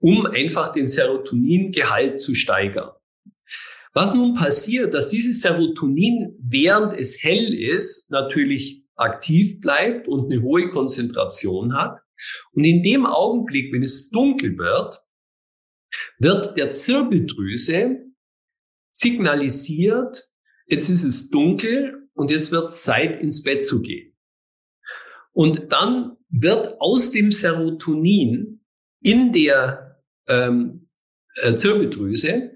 um einfach den Serotoningehalt zu steigern. Was nun passiert, dass dieses Serotonin, während es hell ist, natürlich aktiv bleibt und eine hohe Konzentration hat. Und in dem Augenblick, wenn es dunkel wird, wird der Zirbeldrüse signalisiert, jetzt ist es dunkel und jetzt wird es Zeit, ins Bett zu gehen. Und dann wird aus dem Serotonin in der ähm, äh, Zirbeldrüse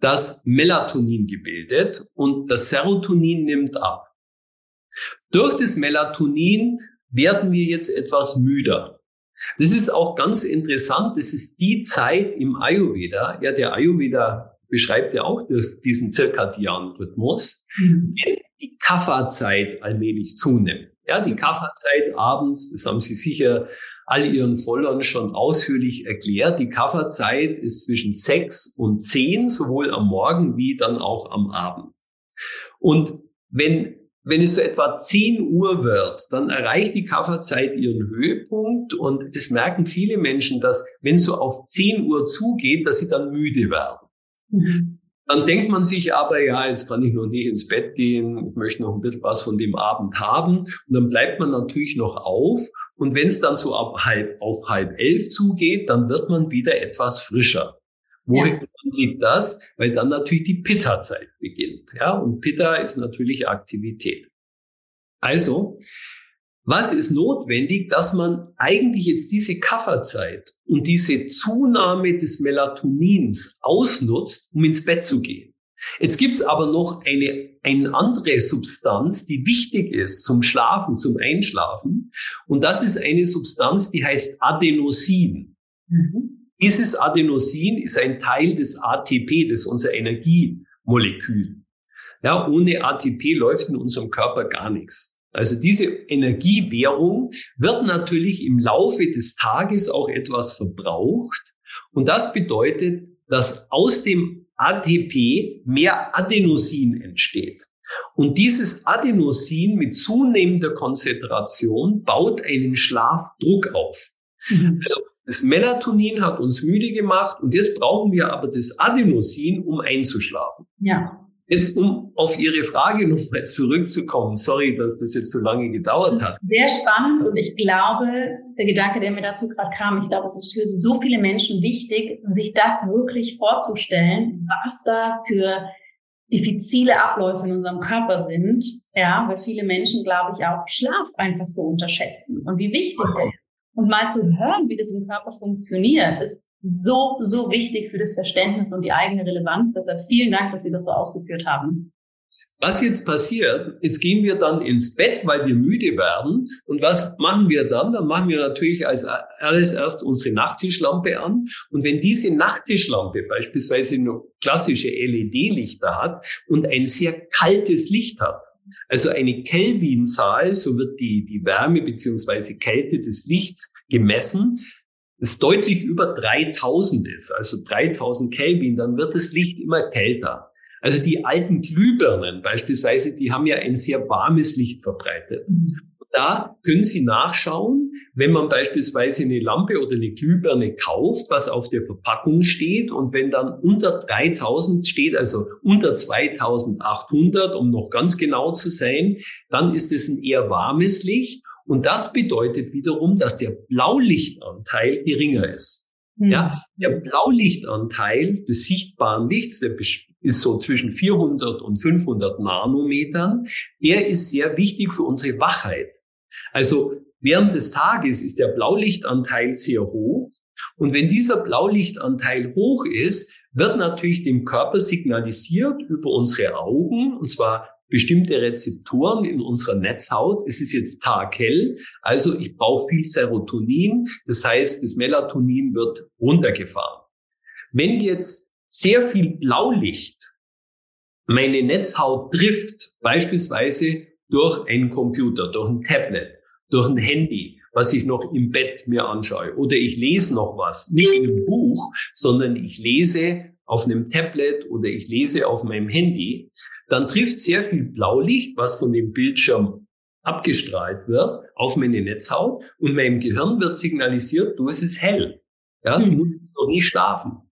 das Melatonin gebildet und das Serotonin nimmt ab. Durch das Melatonin werden wir jetzt etwas müder. Das ist auch ganz interessant. Das ist die Zeit im Ayurveda. Ja, der Ayurveda beschreibt ja auch das, diesen zirkadianen Rhythmus, mhm. wenn die Kapha-Zeit allmählich zunimmt. Ja, die Kafferzeit abends, das haben Sie sicher all Ihren Followern schon ausführlich erklärt. Die Kafferzeit ist zwischen sechs und zehn, sowohl am Morgen wie dann auch am Abend. Und wenn, wenn es so etwa zehn Uhr wird, dann erreicht die Kafferzeit ihren Höhepunkt und das merken viele Menschen, dass wenn es so auf zehn Uhr zugeht, dass sie dann müde werden. Mhm. Dann denkt man sich aber, ja, jetzt kann ich noch nicht ins Bett gehen, ich möchte noch ein bisschen was von dem Abend haben. Und dann bleibt man natürlich noch auf. Und wenn es dann so ab halb, auf halb elf zugeht, dann wird man wieder etwas frischer. Woher ja. liegt das? Weil dann natürlich die Pitta-Zeit beginnt. Ja, und Pitta ist natürlich Aktivität. Also, was ist notwendig, dass man eigentlich jetzt diese Kafferzeit und diese Zunahme des Melatonins ausnutzt, um ins Bett zu gehen? Jetzt gibt es aber noch eine, eine andere Substanz, die wichtig ist zum Schlafen, zum Einschlafen. Und das ist eine Substanz, die heißt Adenosin. Mhm. Dieses Adenosin ist ein Teil des ATP, das ist unser Energiemolekül. Ja, ohne ATP läuft in unserem Körper gar nichts. Also diese Energiewährung wird natürlich im Laufe des Tages auch etwas verbraucht. Und das bedeutet, dass aus dem ATP mehr Adenosin entsteht. Und dieses Adenosin mit zunehmender Konzentration baut einen Schlafdruck auf. Mhm. Also das Melatonin hat uns müde gemacht und jetzt brauchen wir aber das Adenosin, um einzuschlafen. Ja. Jetzt, um auf Ihre Frage nochmal zurückzukommen, sorry, dass das jetzt so lange gedauert hat. Sehr spannend und ich glaube, der Gedanke, der mir dazu gerade kam, ich glaube, es ist für so viele Menschen wichtig, sich das wirklich vorzustellen, was da für diffizile Abläufe in unserem Körper sind, ja, weil viele Menschen, glaube ich, auch Schlaf einfach so unterschätzen und wie wichtig der ist. Und mal zu hören, wie das im Körper funktioniert, ist so, so wichtig für das Verständnis und die eigene Relevanz. Deshalb vielen Dank, dass Sie das so ausgeführt haben. Was jetzt passiert, jetzt gehen wir dann ins Bett, weil wir müde werden. Und was machen wir dann? Dann machen wir natürlich als alles erst unsere Nachttischlampe an. Und wenn diese Nachttischlampe beispielsweise nur klassische LED-Lichter hat und ein sehr kaltes Licht hat, also eine Kelvin-Zahl, so wird die, die Wärme beziehungsweise Kälte des Lichts gemessen, das deutlich über 3000 ist, also 3000 Kelvin, dann wird das Licht immer kälter. Also die alten Glühbirnen beispielsweise, die haben ja ein sehr warmes Licht verbreitet. Mhm. Da können Sie nachschauen, wenn man beispielsweise eine Lampe oder eine Glühbirne kauft, was auf der Verpackung steht. Und wenn dann unter 3000 steht, also unter 2800, um noch ganz genau zu sein, dann ist es ein eher warmes Licht. Und das bedeutet wiederum, dass der Blaulichtanteil geringer ist. Mhm. Ja, der Blaulichtanteil des sichtbaren Lichts, der ist so zwischen 400 und 500 Nanometern, der ist sehr wichtig für unsere Wachheit. Also während des Tages ist der Blaulichtanteil sehr hoch. Und wenn dieser Blaulichtanteil hoch ist, wird natürlich dem Körper signalisiert über unsere Augen, und zwar bestimmte Rezeptoren in unserer Netzhaut. Es ist jetzt taghell, also ich brauche viel Serotonin. Das heißt, das Melatonin wird runtergefahren. Wenn jetzt sehr viel Blaulicht meine Netzhaut trifft, beispielsweise durch einen Computer, durch ein Tablet, durch ein Handy, was ich noch im Bett mir anschaue, oder ich lese noch was, nicht in einem Buch, sondern ich lese auf einem Tablet oder ich lese auf meinem Handy, dann trifft sehr viel Blaulicht, was von dem Bildschirm abgestrahlt wird, auf meine Netzhaut und meinem Gehirn wird signalisiert, du, es ist hell. Ja, du hm. musst noch nicht schlafen.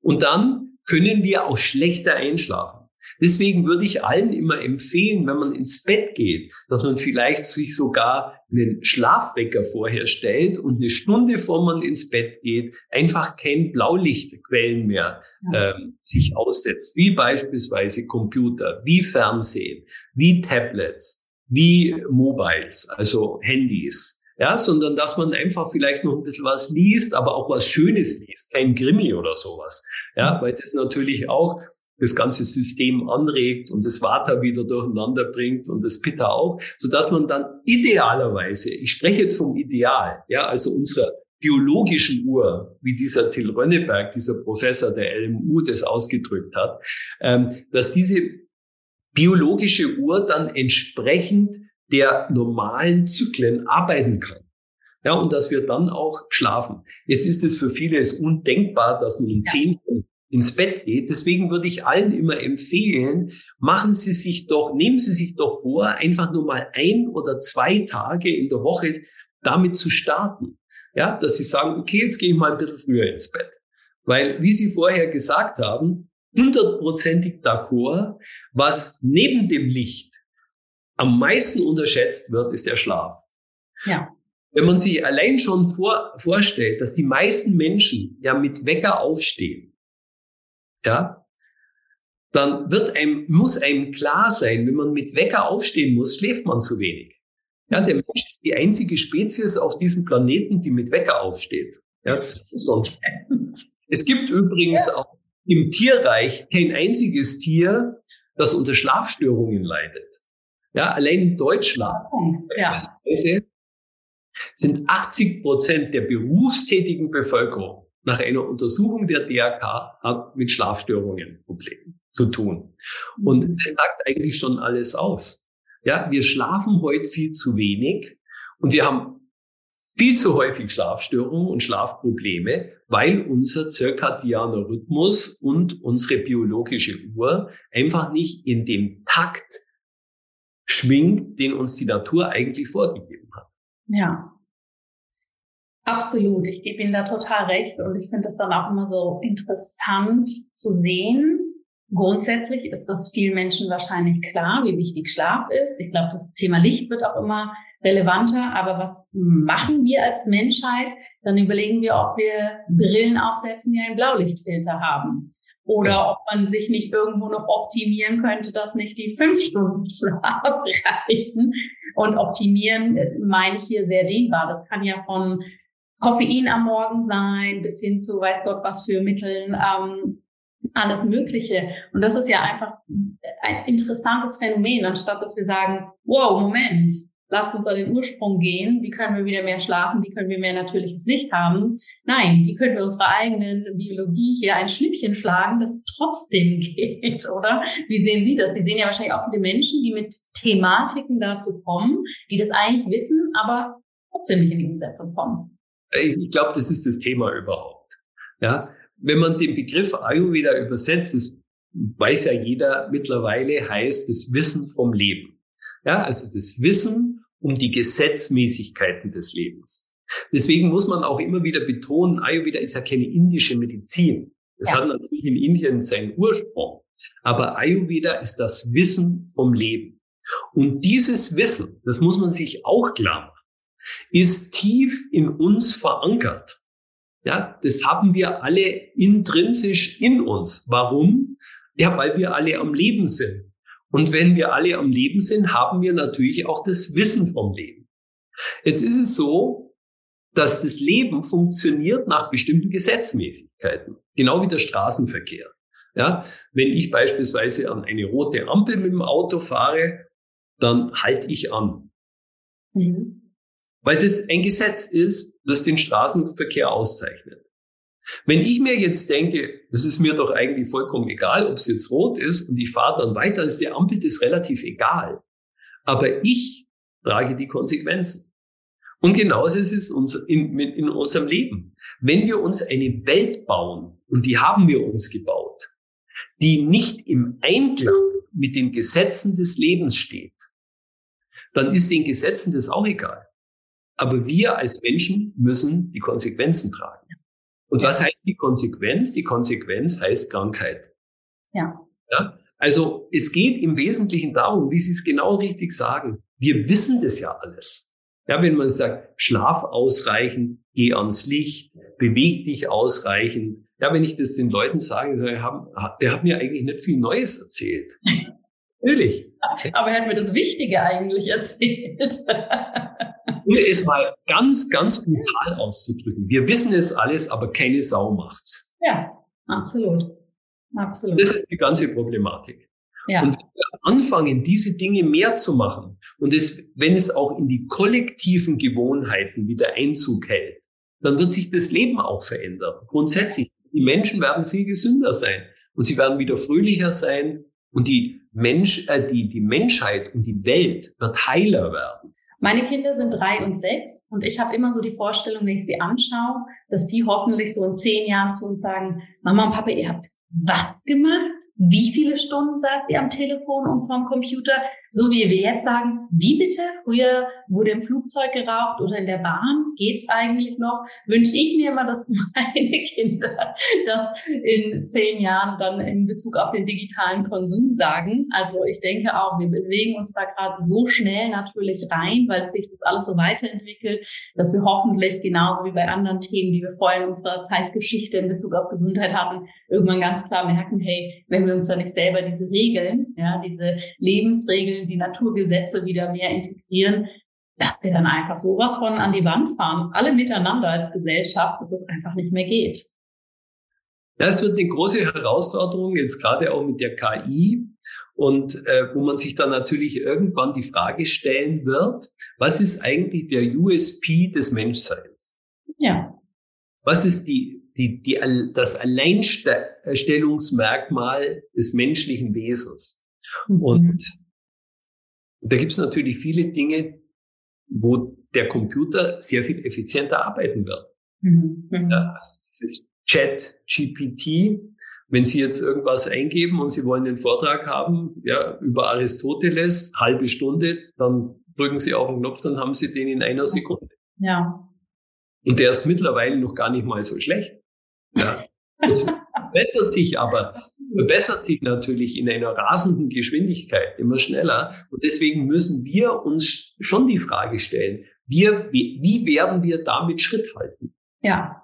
Und dann können wir auch schlechter einschlafen. Deswegen würde ich allen immer empfehlen, wenn man ins Bett geht, dass man vielleicht sich sogar einen Schlafwecker vorher stellt und eine Stunde vor man ins Bett geht, einfach kein Blaulichtquellen mehr ja. ähm, sich aussetzt, wie beispielsweise Computer, wie Fernsehen, wie Tablets, wie Mobiles, also Handys. Ja, sondern dass man einfach vielleicht noch ein bisschen was liest, aber auch was Schönes liest, kein Grimmi oder sowas. Ja, weil das natürlich auch das ganze System anregt und das Vata wieder durcheinander bringt und das Pitta auch, so dass man dann idealerweise, ich spreche jetzt vom Ideal, ja, also unserer biologischen Uhr, wie dieser Till Rönneberg, dieser Professor der LMU das ausgedrückt hat, ähm, dass diese biologische Uhr dann entsprechend der normalen Zyklen arbeiten kann. Ja, und dass wir dann auch schlafen. Jetzt ist es für viele undenkbar, dass man um zehn ins Bett geht. Deswegen würde ich allen immer empfehlen, machen Sie sich doch, nehmen Sie sich doch vor, einfach nur mal ein oder zwei Tage in der Woche damit zu starten. Ja, dass Sie sagen, okay, jetzt gehe ich mal ein bisschen früher ins Bett. Weil, wie Sie vorher gesagt haben, hundertprozentig d'accord, was neben dem Licht am meisten unterschätzt wird, ist der Schlaf. Ja. Wenn man sich allein schon vor, vorstellt, dass die meisten Menschen ja mit Wecker aufstehen, ja, dann wird einem, muss einem klar sein, wenn man mit Wecker aufstehen muss, schläft man zu wenig. Ja, der Mensch ist die einzige Spezies auf diesem Planeten, die mit Wecker aufsteht. Ja, sonst. Es gibt übrigens ja. auch im Tierreich kein einziges Tier, das unter Schlafstörungen leidet. Ja, allein in Deutschland ja. sind 80 Prozent der berufstätigen Bevölkerung nach einer Untersuchung der DRK hat mit Schlafstörungen Probleme zu tun. Und mhm. das sagt eigentlich schon alles aus. Ja, wir schlafen heute viel zu wenig und wir haben viel zu häufig Schlafstörungen und Schlafprobleme, weil unser zirkadianer Rhythmus und unsere biologische Uhr einfach nicht in dem Takt schwingt, den uns die Natur eigentlich vorgegeben hat. Ja, absolut. Ich gebe Ihnen da total recht und ich finde es dann auch immer so interessant zu sehen, Grundsätzlich ist das vielen Menschen wahrscheinlich klar, wie wichtig Schlaf ist. Ich glaube, das Thema Licht wird auch immer relevanter. Aber was machen wir als Menschheit? Dann überlegen wir, ob wir Brillen aufsetzen, die einen Blaulichtfilter haben. Oder ob man sich nicht irgendwo noch optimieren könnte, dass nicht die fünf Stunden Schlaf reichen. Und optimieren äh, meine ich hier sehr dehnbar. Das kann ja von Koffein am Morgen sein, bis hin zu weiß Gott was für Mitteln, ähm, alles Mögliche. Und das ist ja einfach ein interessantes Phänomen, anstatt dass wir sagen, wow, Moment, lasst uns an den Ursprung gehen. Wie können wir wieder mehr schlafen? Wie können wir mehr natürliches Licht haben? Nein, wie können wir unserer eigenen Biologie hier ein Schnippchen schlagen, dass es trotzdem geht, oder? Wie sehen Sie das? Sie sehen ja wahrscheinlich auch viele Menschen, die mit Thematiken dazu kommen, die das eigentlich wissen, aber trotzdem nicht in die Umsetzung kommen. Ich glaube, das ist das Thema überhaupt. Ja, wenn man den Begriff Ayurveda übersetzt, das weiß ja jeder mittlerweile, heißt das Wissen vom Leben. Ja, also das Wissen um die Gesetzmäßigkeiten des Lebens. Deswegen muss man auch immer wieder betonen, Ayurveda ist ja keine indische Medizin. Es ja. hat natürlich in Indien seinen Ursprung. Aber Ayurveda ist das Wissen vom Leben. Und dieses Wissen, das muss man sich auch klar machen, ist tief in uns verankert. Ja, das haben wir alle intrinsisch in uns. Warum? Ja, weil wir alle am Leben sind. Und wenn wir alle am Leben sind, haben wir natürlich auch das Wissen vom Leben. Jetzt ist es so, dass das Leben funktioniert nach bestimmten Gesetzmäßigkeiten. Genau wie der Straßenverkehr. Ja, wenn ich beispielsweise an eine rote Ampel mit dem Auto fahre, dann halte ich an. Mhm. Weil das ein Gesetz ist, das den Straßenverkehr auszeichnet. Wenn ich mir jetzt denke, das ist mir doch eigentlich vollkommen egal, ob es jetzt rot ist und ich fahre dann weiter, ist der Ampel das relativ egal. Aber ich trage die Konsequenzen. Und genauso ist es in, in unserem Leben. Wenn wir uns eine Welt bauen, und die haben wir uns gebaut, die nicht im Einklang mit den Gesetzen des Lebens steht, dann ist den Gesetzen das auch egal. Aber wir als Menschen müssen die Konsequenzen tragen. Und was heißt die Konsequenz? Die Konsequenz heißt Krankheit. Ja. ja. Also es geht im Wesentlichen darum, wie Sie es genau richtig sagen. Wir wissen das ja alles. Ja, wenn man sagt, schlaf ausreichend, geh ans Licht, beweg dich ausreichend. Ja, wenn ich das den Leuten sage, der hat mir eigentlich nicht viel Neues erzählt. Natürlich. Aber er hat mir das Wichtige eigentlich erzählt. um es mal ganz, ganz brutal auszudrücken. Wir wissen es alles, aber keine Sau macht's. Ja, absolut. Absolut. Das ist die ganze Problematik. Ja. Und wenn wir anfangen, diese Dinge mehr zu machen und es, wenn es auch in die kollektiven Gewohnheiten wieder Einzug hält, dann wird sich das Leben auch verändern. Grundsätzlich. Die Menschen werden viel gesünder sein und sie werden wieder fröhlicher sein und die Mensch, äh, die, die Menschheit und die Welt wird heiler werden. Meine Kinder sind drei und sechs und ich habe immer so die Vorstellung, wenn ich sie anschaue, dass die hoffentlich so in zehn Jahren zu uns sagen, Mama und Papa, ihr habt was gemacht? Wie viele Stunden saßt ihr am Telefon und vorm Computer? So wie wir jetzt sagen, wie bitte? Früher wurde im Flugzeug geraucht oder in der Bahn. Geht's eigentlich noch? Wünsche ich mir immer, dass meine Kinder das in zehn Jahren dann in Bezug auf den digitalen Konsum sagen. Also ich denke auch, wir bewegen uns da gerade so schnell natürlich rein, weil sich das alles so weiterentwickelt, dass wir hoffentlich genauso wie bei anderen Themen, die wir vorher in unserer Zeitgeschichte in Bezug auf Gesundheit hatten, irgendwann ganz klar merken, hey, wenn wir uns da nicht selber diese Regeln, ja, diese Lebensregeln die Naturgesetze wieder mehr integrieren, dass wir dann einfach sowas von an die Wand fahren, alle miteinander als Gesellschaft, dass es einfach nicht mehr geht. Ja, es wird eine große Herausforderung, jetzt gerade auch mit der KI und äh, wo man sich dann natürlich irgendwann die Frage stellen wird, was ist eigentlich der USP des Menschseins? Ja. Was ist die die, die, das Alleinstellungsmerkmal des menschlichen Wesens. Mhm. Und da gibt es natürlich viele Dinge, wo der Computer sehr viel effizienter arbeiten wird. Mhm. mhm. Ja, also dieses Chat, GPT, wenn Sie jetzt irgendwas eingeben und Sie wollen den Vortrag haben, ja, über Aristoteles, halbe Stunde, dann drücken Sie auf den Knopf, dann haben Sie den in einer Sekunde. Ja. Und der ist mittlerweile noch gar nicht mal so schlecht. Ja. Das verbessert sich aber, verbessert sich natürlich in einer rasenden Geschwindigkeit, immer schneller. Und deswegen müssen wir uns schon die Frage stellen, wir, wie, wie werden wir damit Schritt halten? Ja,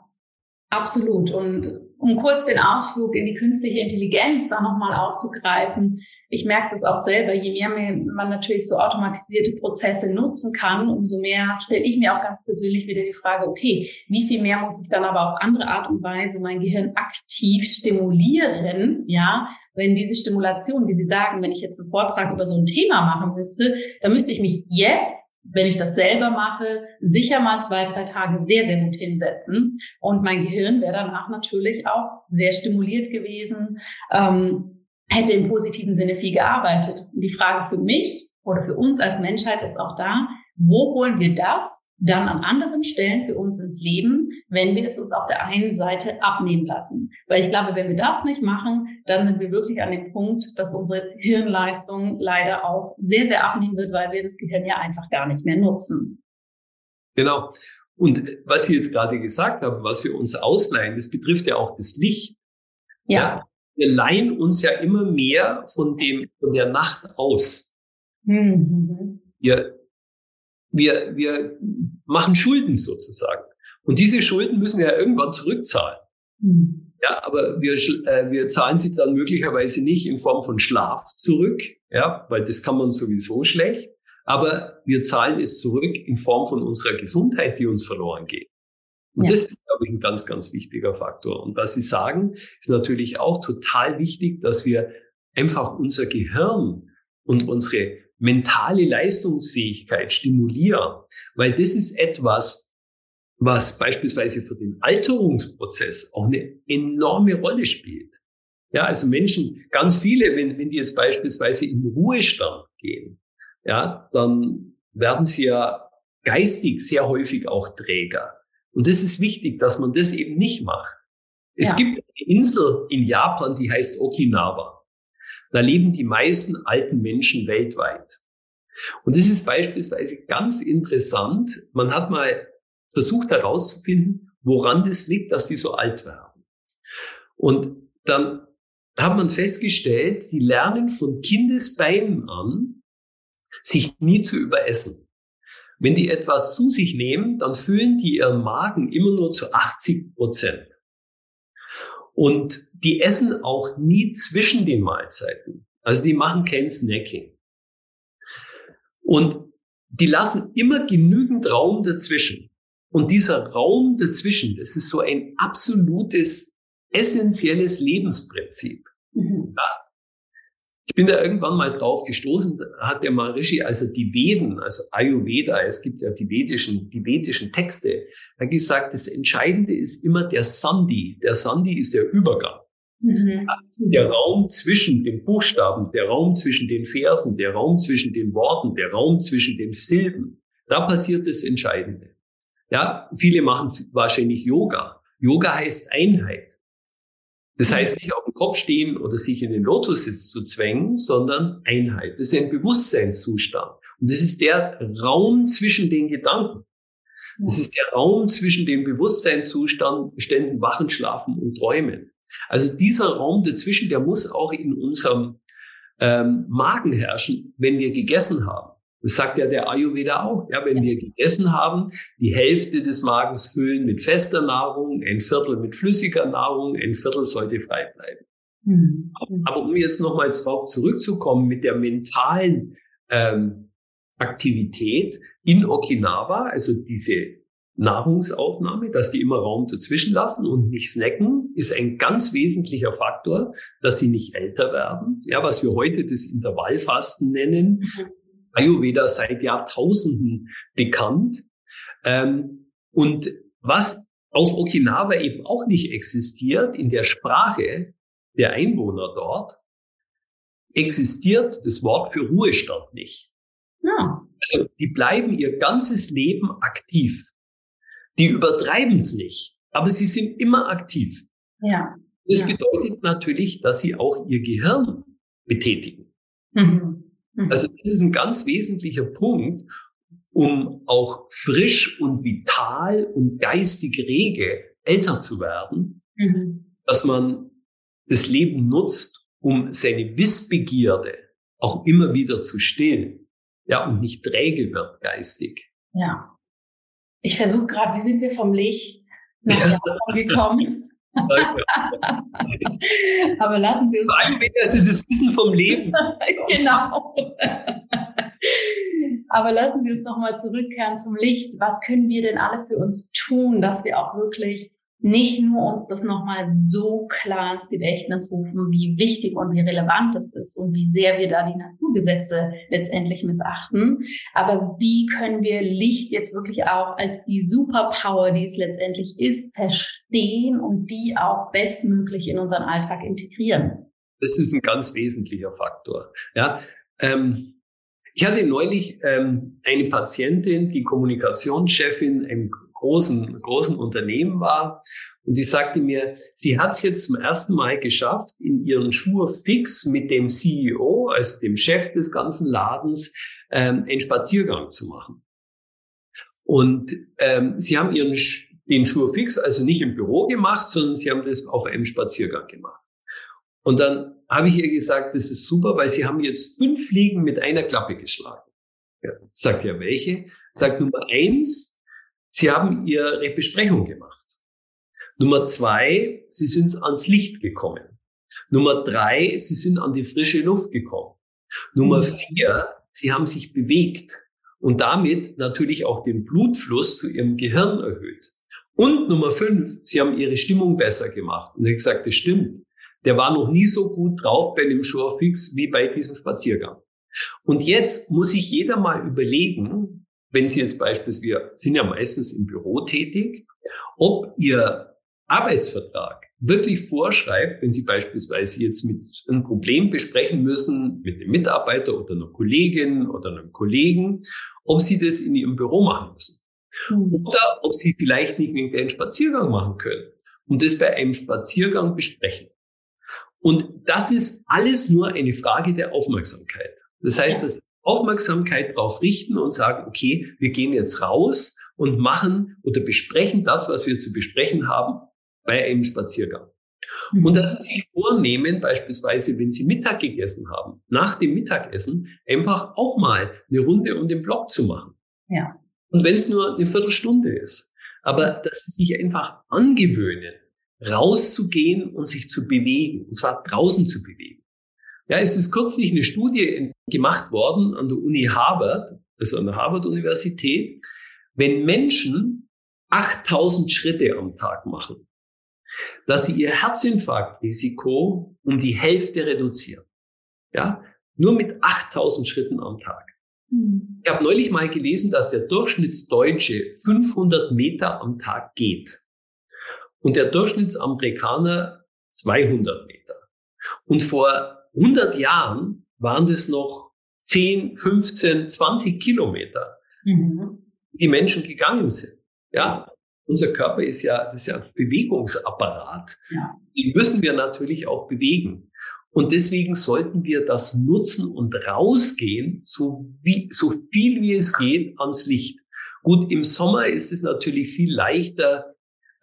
absolut. Und um kurz den Ausflug in die künstliche Intelligenz da nochmal aufzugreifen, ich merke das auch selber, je mehr man natürlich so automatisierte Prozesse nutzen kann, umso mehr stelle ich mir auch ganz persönlich wieder die Frage, okay, wie viel mehr muss ich dann aber auf andere Art und Weise mein Gehirn aktiv stimulieren, ja, wenn diese Stimulation, wie Sie sagen, wenn ich jetzt einen Vortrag über so ein Thema machen müsste, dann müsste ich mich jetzt wenn ich das selber mache, sicher mal zwei, drei Tage sehr, sehr gut hinsetzen. Und mein Gehirn wäre danach natürlich auch sehr stimuliert gewesen, ähm, hätte im positiven Sinne viel gearbeitet. Und die Frage für mich oder für uns als Menschheit ist auch da, wo holen wir das dann an anderen Stellen für uns ins Leben, wenn wir es uns auf der einen Seite abnehmen lassen. Weil ich glaube, wenn wir das nicht machen, dann sind wir wirklich an dem Punkt, dass unsere Hirnleistung leider auch sehr, sehr abnehmen wird, weil wir das Gehirn ja einfach gar nicht mehr nutzen. Genau. Und was Sie jetzt gerade gesagt haben, was wir uns ausleihen, das betrifft ja auch das Licht. Ja. ja wir leihen uns ja immer mehr von dem, von der Nacht aus. Mhm. Wir wir, wir machen Schulden sozusagen. Und diese Schulden müssen wir ja irgendwann zurückzahlen. Mhm. Ja, aber wir, äh, wir zahlen sie dann möglicherweise nicht in Form von Schlaf zurück, ja, weil das kann man sowieso schlecht. Aber wir zahlen es zurück in Form von unserer Gesundheit, die uns verloren geht. Und ja. das ist, glaube ich, ein ganz, ganz wichtiger Faktor. Und was Sie sagen, ist natürlich auch total wichtig, dass wir einfach unser Gehirn und unsere mentale Leistungsfähigkeit stimulieren, weil das ist etwas, was beispielsweise für den Alterungsprozess auch eine enorme Rolle spielt. Ja, also Menschen, ganz viele, wenn, wenn die jetzt beispielsweise in Ruhestand gehen, ja, dann werden sie ja geistig sehr häufig auch Träger. Und das ist wichtig, dass man das eben nicht macht. Es ja. gibt eine Insel in Japan, die heißt Okinawa. Da leben die meisten alten Menschen weltweit. Und das ist beispielsweise ganz interessant. Man hat mal versucht herauszufinden, woran das liegt, dass die so alt werden. Und dann hat man festgestellt, die lernen von Kindesbeinen an, sich nie zu überessen. Wenn die etwas zu sich nehmen, dann füllen die ihren Magen immer nur zu 80 Prozent. Und die essen auch nie zwischen den Mahlzeiten. Also die machen kein Snacking. Und die lassen immer genügend Raum dazwischen. Und dieser Raum dazwischen, das ist so ein absolutes, essentielles Lebensprinzip. Mhm. Ja, ich bin da irgendwann mal drauf gestoßen, hat der Maharishi, also die Veden, also Ayurveda, es gibt ja die vedischen, die vedischen Texte, hat gesagt, das Entscheidende ist immer der Sandhi. Der Sandhi ist der Übergang. Mhm. Also der Raum zwischen den Buchstaben, der Raum zwischen den Versen, der Raum zwischen den Worten, der Raum zwischen den Silben. Da passiert das Entscheidende. Ja, viele machen wahrscheinlich Yoga. Yoga heißt Einheit. Das heißt nicht auf dem Kopf stehen oder sich in den Lotussitz zu zwängen, sondern Einheit. Das ist ein Bewusstseinszustand. Und das ist der Raum zwischen den Gedanken. Das ist der Raum zwischen den Bewusstseinszuständen Wachen, Schlafen und Träumen. Also dieser Raum dazwischen, der muss auch in unserem ähm, Magen herrschen, wenn wir gegessen haben. Das sagt ja der Ayurveda auch. Ja, wenn wir gegessen haben, die Hälfte des Magens füllen mit fester Nahrung, ein Viertel mit flüssiger Nahrung, ein Viertel sollte frei bleiben. Mhm. Aber um jetzt nochmal darauf zurückzukommen mit der mentalen ähm, Aktivität in Okinawa, also diese Nahrungsaufnahme, dass die immer Raum dazwischen lassen und nicht snacken, ist ein ganz wesentlicher Faktor, dass sie nicht älter werden. Ja, was wir heute das Intervallfasten nennen. Mhm. Ayurveda seit Jahrtausenden bekannt. Ähm, und was auf Okinawa eben auch nicht existiert, in der Sprache der Einwohner dort, existiert das Wort für Ruhestand nicht. Ja. Also die bleiben ihr ganzes Leben aktiv. Die übertreiben es nicht, aber sie sind immer aktiv. Ja. Das ja. bedeutet natürlich, dass sie auch ihr Gehirn betätigen. Mhm. Mhm. Also das ist ein ganz wesentlicher Punkt, um auch frisch und vital und geistig rege älter zu werden, mhm. dass man das Leben nutzt, um seine Wissbegierde auch immer wieder zu stillen. Ja, und nicht träge wird geistig. Ja. Ich versuche gerade, wie sind wir vom Licht nach Japan gekommen? Aber lassen Sie uns. Vor allem, das ist das Wissen vom Leben. genau. Aber lassen Sie uns nochmal zurückkehren zum Licht. Was können wir denn alle für uns tun, dass wir auch wirklich nicht nur uns das nochmal so klar ins Gedächtnis rufen, wie wichtig und wie relevant es ist und wie sehr wir da die Naturgesetze letztendlich missachten. Aber wie können wir Licht jetzt wirklich auch als die Superpower, die es letztendlich ist, verstehen und die auch bestmöglich in unseren Alltag integrieren? Das ist ein ganz wesentlicher Faktor. Ja, ähm, ich hatte neulich ähm, eine Patientin, die Kommunikationschefin im großen, großen Unternehmen war. Und die sagte mir, sie hat es jetzt zum ersten Mal geschafft, in ihren Schuhe fix mit dem CEO, also dem Chef des ganzen Ladens, ähm, einen Spaziergang zu machen. Und ähm, sie haben ihren den Schuh fix also nicht im Büro gemacht, sondern sie haben das auf einem Spaziergang gemacht. Und dann habe ich ihr gesagt, das ist super, weil sie haben jetzt fünf Fliegen mit einer Klappe geschlagen. Ja, sagt ja welche? Sagt Nummer eins, Sie haben Ihre Besprechung gemacht. Nummer zwei, Sie sind ans Licht gekommen. Nummer drei, Sie sind an die frische Luft gekommen. Nummer mhm. vier, Sie haben sich bewegt und damit natürlich auch den Blutfluss zu Ihrem Gehirn erhöht. Und Nummer fünf, Sie haben Ihre Stimmung besser gemacht. Und ich gesagt, das stimmt. Der war noch nie so gut drauf bei dem Shorefix wie bei diesem Spaziergang. Und jetzt muss sich jeder mal überlegen, wenn Sie jetzt beispielsweise, wir sind ja meistens im Büro tätig, ob Ihr Arbeitsvertrag wirklich vorschreibt, wenn Sie beispielsweise jetzt mit einem Problem besprechen müssen mit einem Mitarbeiter oder einer Kollegin oder einem Kollegen, ob Sie das in Ihrem Büro machen müssen. Mhm. Oder ob Sie vielleicht nicht einen Spaziergang machen können und das bei einem Spaziergang besprechen. Und das ist alles nur eine Frage der Aufmerksamkeit. Das heißt, das Aufmerksamkeit darauf richten und sagen, okay, wir gehen jetzt raus und machen oder besprechen das, was wir zu besprechen haben, bei einem Spaziergang. Mhm. Und dass Sie sich vornehmen, beispielsweise, wenn Sie Mittag gegessen haben, nach dem Mittagessen einfach auch mal eine Runde um den Block zu machen. Ja. Und wenn es nur eine Viertelstunde ist. Aber dass Sie sich einfach angewöhnen, rauszugehen und sich zu bewegen. Und zwar draußen zu bewegen. Ja, es ist kürzlich eine Studie gemacht worden an der Uni Harvard, also an der Harvard-Universität. Wenn Menschen 8000 Schritte am Tag machen, dass sie ihr Herzinfarktrisiko um die Hälfte reduzieren. Ja, nur mit 8000 Schritten am Tag. Mhm. Ich habe neulich mal gelesen, dass der Durchschnittsdeutsche 500 Meter am Tag geht und der Durchschnittsamerikaner 200 Meter. Und vor 100 Jahren waren das noch 10, 15, 20 Kilometer, mhm. die Menschen gegangen sind. Ja, unser Körper ist ja, das ist ja ein Bewegungsapparat. Ja. Den müssen wir natürlich auch bewegen. Und deswegen sollten wir das nutzen und rausgehen, so wie, so viel wie es geht ans Licht. Gut, im Sommer ist es natürlich viel leichter,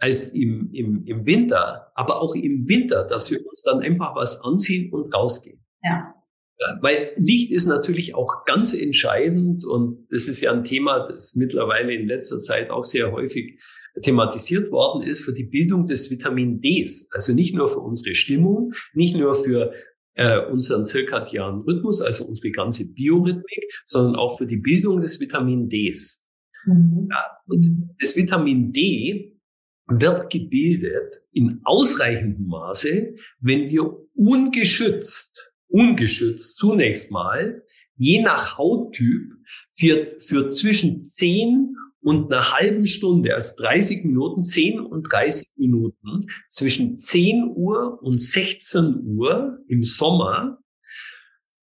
als im, im, im Winter, aber auch im Winter, dass wir uns dann einfach was anziehen und rausgehen. Ja. ja. Weil Licht ist natürlich auch ganz entscheidend und das ist ja ein Thema, das mittlerweile in letzter Zeit auch sehr häufig thematisiert worden ist für die Bildung des Vitamin Ds. Also nicht nur für unsere Stimmung, nicht nur für äh, unseren zirkadianen Rhythmus, also unsere ganze Biorhythmik, sondern auch für die Bildung des Vitamin Ds. Mhm. Ja, und das Vitamin D wird gebildet in ausreichendem Maße, wenn wir ungeschützt, ungeschützt zunächst mal, je nach Hauttyp, für, für zwischen 10 und einer halben Stunde, also 30 Minuten, 10 und 30 Minuten zwischen 10 Uhr und 16 Uhr im Sommer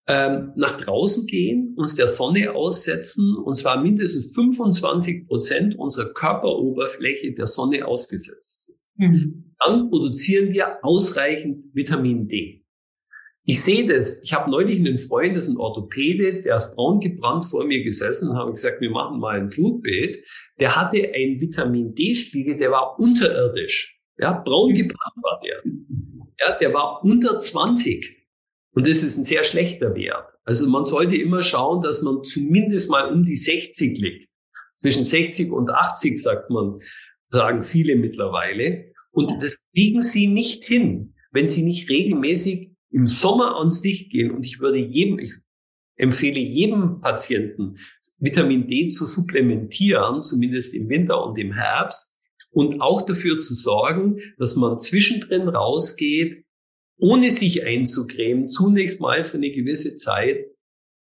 ähm, nach draußen gehen, uns der Sonne aussetzen und zwar mindestens 25 Prozent unserer Körperoberfläche der Sonne ausgesetzt sind. Mhm. Dann produzieren wir ausreichend Vitamin D. Ich sehe das. Ich habe neulich einen Freund, das ist ein Orthopäde, der ist braun gebrannt vor mir gesessen und habe gesagt, wir machen mal ein Blutbild. Der hatte einen Vitamin D-Spiegel, der war unterirdisch. Ja, braun gebrannt war der. Ja, der war unter 20. Und das ist ein sehr schlechter Wert. Also man sollte immer schauen, dass man zumindest mal um die 60 liegt. Zwischen 60 und 80 sagt man, sagen viele mittlerweile. Und das kriegen sie nicht hin, wenn sie nicht regelmäßig im Sommer ans Licht gehen und ich würde jedem, ich empfehle jedem Patienten, Vitamin D zu supplementieren, zumindest im Winter und im Herbst und auch dafür zu sorgen, dass man zwischendrin rausgeht, ohne sich einzucremen, zunächst mal für eine gewisse Zeit,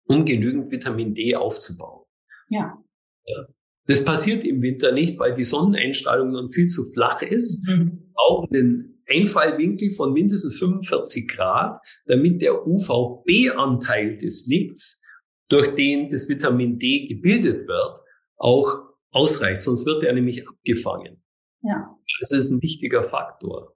um genügend Vitamin D aufzubauen. Ja. ja. Das passiert im Winter nicht, weil die Sonneneinstrahlung dann viel zu flach ist. Mhm. Auch den Einfallwinkel von mindestens 45 Grad, damit der UVB-Anteil des Lichts, durch den das Vitamin D gebildet wird, auch ausreicht. Sonst wird er nämlich abgefangen. Ja. Das ist ein wichtiger Faktor.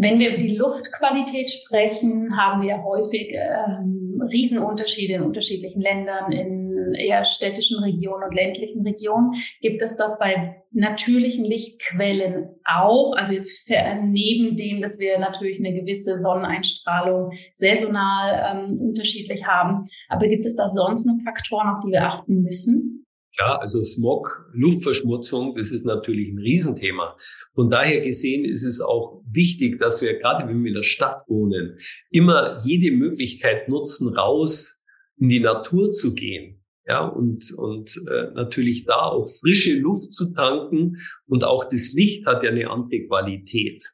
Wenn wir über die Luftqualität sprechen, haben wir häufig ähm, Riesenunterschiede in unterschiedlichen Ländern, in eher städtischen Regionen und ländlichen Regionen. Gibt es das bei natürlichen Lichtquellen auch? Also jetzt neben dem, dass wir natürlich eine gewisse Sonneneinstrahlung saisonal ähm, unterschiedlich haben. Aber gibt es da sonst noch Faktoren, auf die wir achten müssen? Ja, also Smog, Luftverschmutzung, das ist natürlich ein Riesenthema. Von daher gesehen ist es auch wichtig, dass wir, gerade wenn wir in der Stadt wohnen, immer jede Möglichkeit nutzen, raus in die Natur zu gehen. Ja, und, und äh, natürlich da auch frische Luft zu tanken. Und auch das Licht hat ja eine andere Qualität.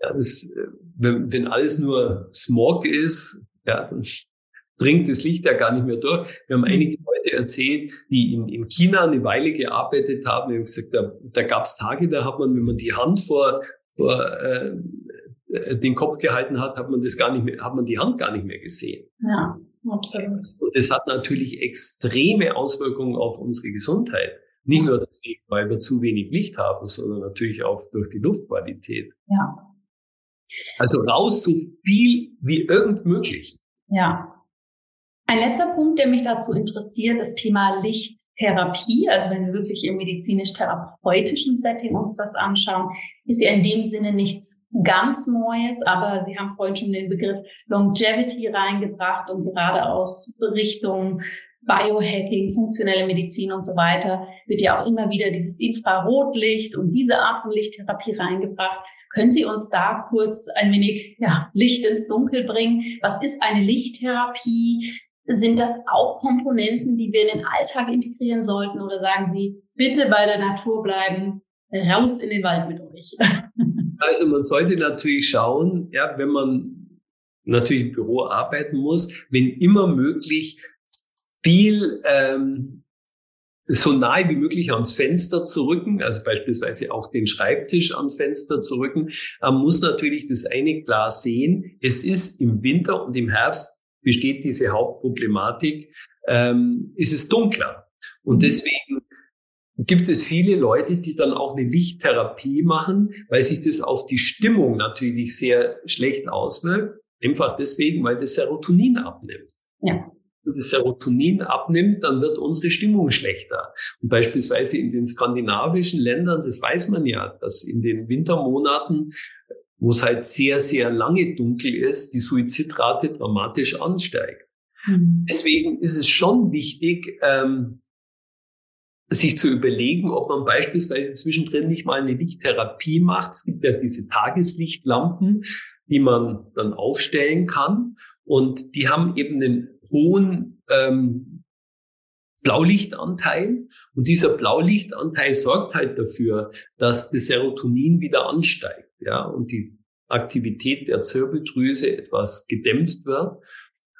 Ja, das, äh, wenn, wenn alles nur Smog ist, ja, dann dringt das Licht ja gar nicht mehr durch. Wir haben einige Erzählt, die in, in China eine Weile gearbeitet haben. Wir haben gesagt, da, da gab es Tage, da hat man, wenn man die Hand vor, vor äh, den Kopf gehalten hat, hat man das gar nicht mehr, hat man die Hand gar nicht mehr gesehen. Ja, absolut. Und das hat natürlich extreme Auswirkungen auf unsere Gesundheit. Nicht nur deswegen, weil wir zu wenig Licht haben, sondern natürlich auch durch die Luftqualität. Ja. Also raus so viel wie irgend möglich. Ja, ein letzter Punkt, der mich dazu interessiert, das Thema Lichttherapie. Also wenn wir wirklich im medizinisch-therapeutischen Setting uns das anschauen, ist ja in dem Sinne nichts ganz Neues, aber Sie haben vorhin schon den Begriff Longevity reingebracht und gerade aus Richtung Biohacking, funktionelle Medizin und so weiter wird ja auch immer wieder dieses Infrarotlicht und diese Art von Lichttherapie reingebracht. Können Sie uns da kurz ein wenig ja, Licht ins Dunkel bringen? Was ist eine Lichttherapie? Sind das auch Komponenten, die wir in den Alltag integrieren sollten? Oder sagen Sie, bitte bei der Natur bleiben, raus in den Wald mit euch? Also man sollte natürlich schauen, ja, wenn man natürlich im Büro arbeiten muss, wenn immer möglich viel ähm, so nahe wie möglich ans Fenster zu rücken, also beispielsweise auch den Schreibtisch ans Fenster zu rücken. Man muss natürlich das eine klar sehen. Es ist im Winter und im Herbst besteht diese Hauptproblematik, ähm, ist es dunkler. Und mhm. deswegen gibt es viele Leute, die dann auch eine Lichttherapie machen, weil sich das auf die Stimmung natürlich sehr schlecht auswirkt. Einfach deswegen, weil das Serotonin abnimmt. Ja. Wenn das Serotonin abnimmt, dann wird unsere Stimmung schlechter. Und beispielsweise in den skandinavischen Ländern, das weiß man ja, dass in den Wintermonaten wo es halt sehr, sehr lange dunkel ist, die Suizidrate dramatisch ansteigt. Mhm. Deswegen ist es schon wichtig, ähm, sich zu überlegen, ob man beispielsweise zwischendrin nicht mal eine Lichttherapie macht. Es gibt ja diese Tageslichtlampen, die man dann aufstellen kann und die haben eben einen hohen ähm, Blaulichtanteil und dieser Blaulichtanteil sorgt halt dafür, dass das Serotonin wieder ansteigt ja, und die Aktivität der Zirbeldrüse etwas gedämpft wird.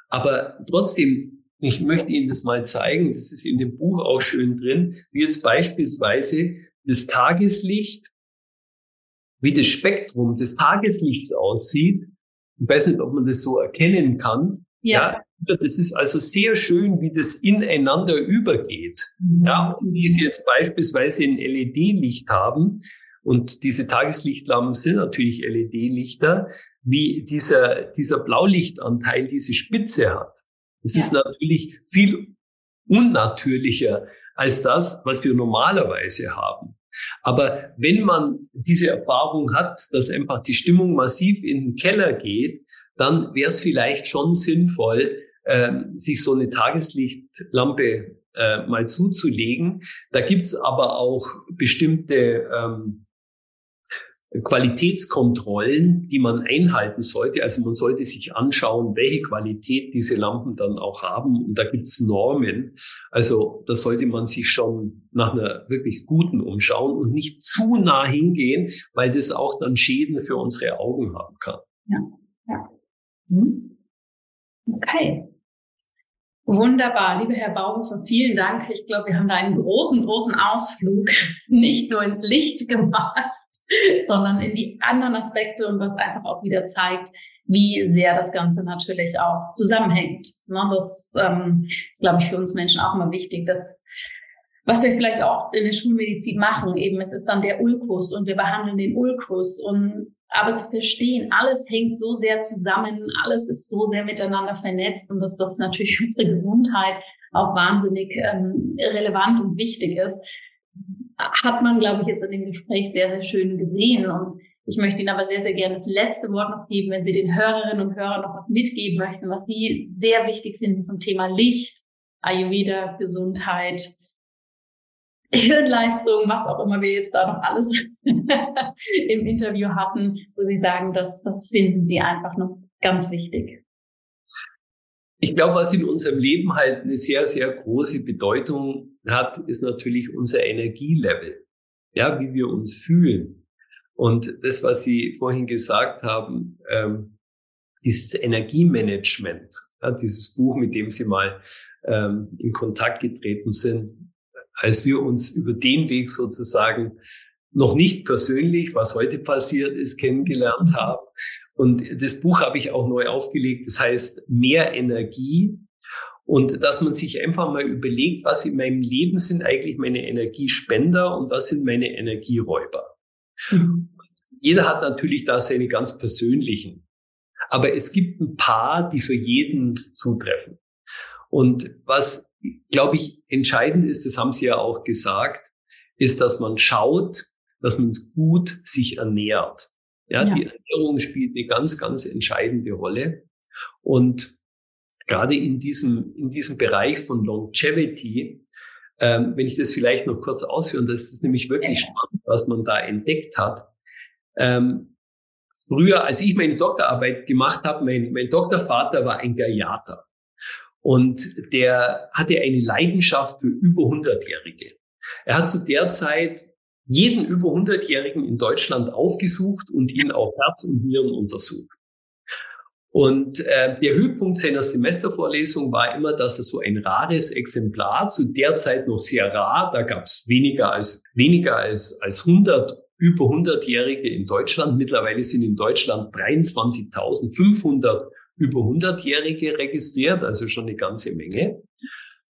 Aber trotzdem, ich möchte Ihnen das mal zeigen, das ist in dem Buch auch schön drin, wie jetzt beispielsweise das Tageslicht, wie das Spektrum des Tageslichts aussieht. Ich weiß nicht, ob man das so erkennen kann. Ja. ja das ist also sehr schön, wie das ineinander übergeht. Mhm. Ja, und wie Sie jetzt beispielsweise ein LED-Licht haben, und diese Tageslichtlampen sind natürlich LED-Lichter, wie dieser, dieser Blaulichtanteil diese Spitze hat. Das ja. ist natürlich viel unnatürlicher als das, was wir normalerweise haben. Aber wenn man diese Erfahrung hat, dass einfach die Stimmung massiv in den Keller geht, dann wäre es vielleicht schon sinnvoll, äh, sich so eine Tageslichtlampe äh, mal zuzulegen. Da gibt's aber auch bestimmte ähm, Qualitätskontrollen, die man einhalten sollte. Also man sollte sich anschauen, welche Qualität diese Lampen dann auch haben. Und da gibt's Normen. Also da sollte man sich schon nach einer wirklich guten umschauen und nicht zu nah hingehen, weil das auch dann Schäden für unsere Augen haben kann. Ja, ja. Hm. Okay. Wunderbar, lieber Herr Bauhofer, vielen Dank. Ich glaube, wir haben da einen großen, großen Ausflug nicht nur ins Licht gemacht, sondern in die anderen Aspekte und was einfach auch wieder zeigt, wie sehr das Ganze natürlich auch zusammenhängt. Ne, das ähm, ist, glaube ich, für uns Menschen auch immer wichtig, dass was wir vielleicht auch in der Schulmedizin machen, eben es ist dann der Ulkus und wir behandeln den Ulkus und aber zu verstehen, alles hängt so sehr zusammen, alles ist so sehr miteinander vernetzt und dass das natürlich für unsere Gesundheit auch wahnsinnig ähm, relevant und wichtig ist, hat man, glaube ich, jetzt in dem Gespräch sehr, sehr schön gesehen. Und ich möchte Ihnen aber sehr, sehr gerne das letzte Wort noch geben, wenn Sie den Hörerinnen und Hörern noch was mitgeben möchten, was Sie sehr wichtig finden zum Thema Licht, Ayurveda, Gesundheit, Hirnleistung, was auch immer wir jetzt da noch alles im Interview hatten, wo Sie sagen, das, das finden Sie einfach noch ganz wichtig. Ich glaube, was in unserem Leben halt eine sehr, sehr große Bedeutung hat, ist natürlich unser Energielevel. Ja, wie wir uns fühlen. Und das, was Sie vorhin gesagt haben, ähm, dieses Energiemanagement, ja, dieses Buch, mit dem Sie mal ähm, in Kontakt getreten sind, als wir uns über den Weg sozusagen noch nicht persönlich, was heute passiert ist, kennengelernt haben und das Buch habe ich auch neu aufgelegt. Das heißt mehr Energie. Und dass man sich einfach mal überlegt, was in meinem Leben sind eigentlich meine Energiespender und was sind meine Energieräuber. Mhm. Jeder hat natürlich da seine ganz persönlichen. Aber es gibt ein paar, die für jeden zutreffen. Und was, glaube ich, entscheidend ist, das haben Sie ja auch gesagt, ist, dass man schaut, dass man gut sich ernährt. Ja, ja, die Ernährung spielt eine ganz, ganz entscheidende Rolle. Und gerade in diesem, in diesem Bereich von Longevity, ähm, wenn ich das vielleicht noch kurz ausführen, das ist nämlich wirklich spannend, was man da entdeckt hat. Ähm, früher, als ich meine Doktorarbeit gemacht habe, mein, mein Doktorvater war ein Geriater. Und der hatte eine Leidenschaft für über 100-Jährige. Er hat zu der Zeit jeden über 100-Jährigen in Deutschland aufgesucht und ihn auf Herz und Nieren untersucht. Und äh, der Höhepunkt seiner Semestervorlesung war immer, dass er so ein rares Exemplar, zu der Zeit noch sehr rar, da gab es weniger als weniger als als 100 über 100-Jährige in Deutschland. Mittlerweile sind in Deutschland 23.500 über 100-Jährige registriert, also schon eine ganze Menge.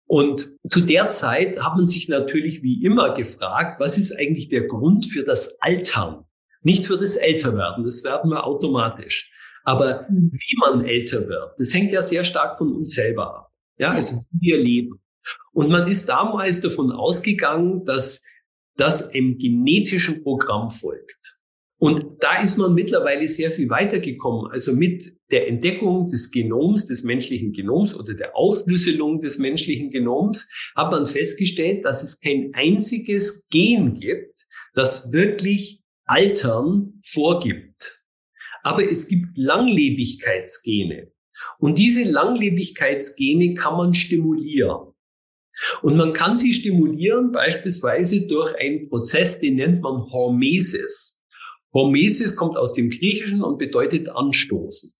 Und zu der Zeit hat man sich natürlich wie immer gefragt, was ist eigentlich der Grund für das Altern? Nicht für das Älterwerden, das werden wir automatisch. Aber wie man älter wird, das hängt ja sehr stark von uns selber ab. Ja, also wie wir leben. Und man ist damals davon ausgegangen, dass das einem genetischen Programm folgt. Und da ist man mittlerweile sehr viel weitergekommen. Also mit der Entdeckung des Genoms, des menschlichen Genoms oder der Aufschlüsselung des menschlichen Genoms hat man festgestellt, dass es kein einziges Gen gibt, das wirklich Altern vorgibt. Aber es gibt Langlebigkeitsgene. Und diese Langlebigkeitsgene kann man stimulieren. Und man kann sie stimulieren beispielsweise durch einen Prozess, den nennt man Hormesis. Hormesis kommt aus dem Griechischen und bedeutet anstoßen.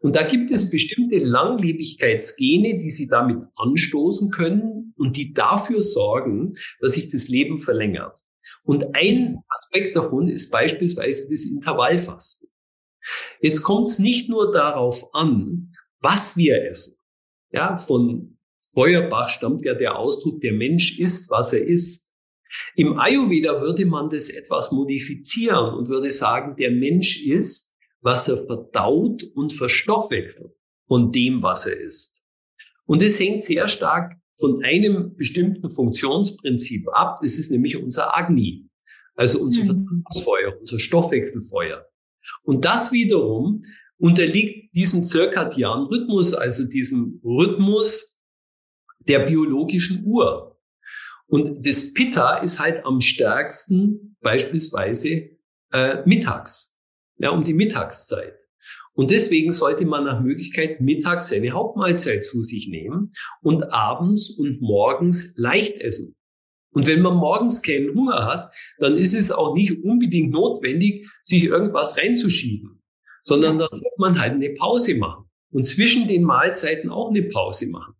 Und da gibt es bestimmte Langlebigkeitsgene, die Sie damit anstoßen können und die dafür sorgen, dass sich das Leben verlängert. Und ein Aspekt davon ist beispielsweise das Intervallfasten. Jetzt kommt es nicht nur darauf an, was wir essen. Ja, von Feuerbach stammt ja der Ausdruck, der Mensch isst, was er isst. Im Ayurveda würde man das etwas modifizieren und würde sagen, der Mensch isst, was er verdaut und verstoffwechselt von dem, was er isst. Und es hängt sehr stark von einem bestimmten Funktionsprinzip ab. Das ist nämlich unser Agni, also unser mhm. Verdauungsfeuer, unser Stoffwechselfeuer. Und das wiederum unterliegt diesem zirkadianen Rhythmus, also diesem Rhythmus der biologischen Uhr. Und das Pitta ist halt am stärksten beispielsweise äh, mittags, ja, um die Mittagszeit. Und deswegen sollte man nach Möglichkeit mittags seine Hauptmahlzeit zu sich nehmen und abends und morgens leicht essen. Und wenn man morgens keinen Hunger hat, dann ist es auch nicht unbedingt notwendig, sich irgendwas reinzuschieben, sondern dann sollte man halt eine Pause machen und zwischen den Mahlzeiten auch eine Pause machen.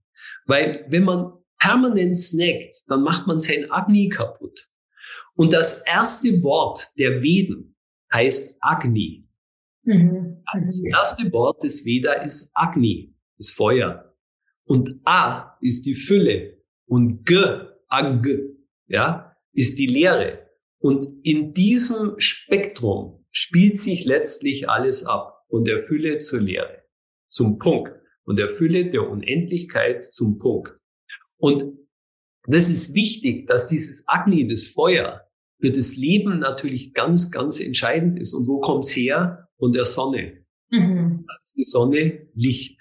Weil wenn man permanent snackt, dann macht man sein Agni kaputt. Und das erste Wort der Veden heißt Agni. Mhm. Das erste Wort des Veda ist Agni, das Feuer. Und A ist die Fülle und G, Ag, ja, ist die Leere. Und in diesem Spektrum spielt sich letztlich alles ab, von der Fülle zur Leere, zum Punkt, von der Fülle der Unendlichkeit zum Punkt. Und das ist wichtig, dass dieses Agni, das Feuer, für das Leben natürlich ganz, ganz entscheidend ist. Und wo kommt's her? Von der Sonne. Mhm. Das ist die Sonne Licht.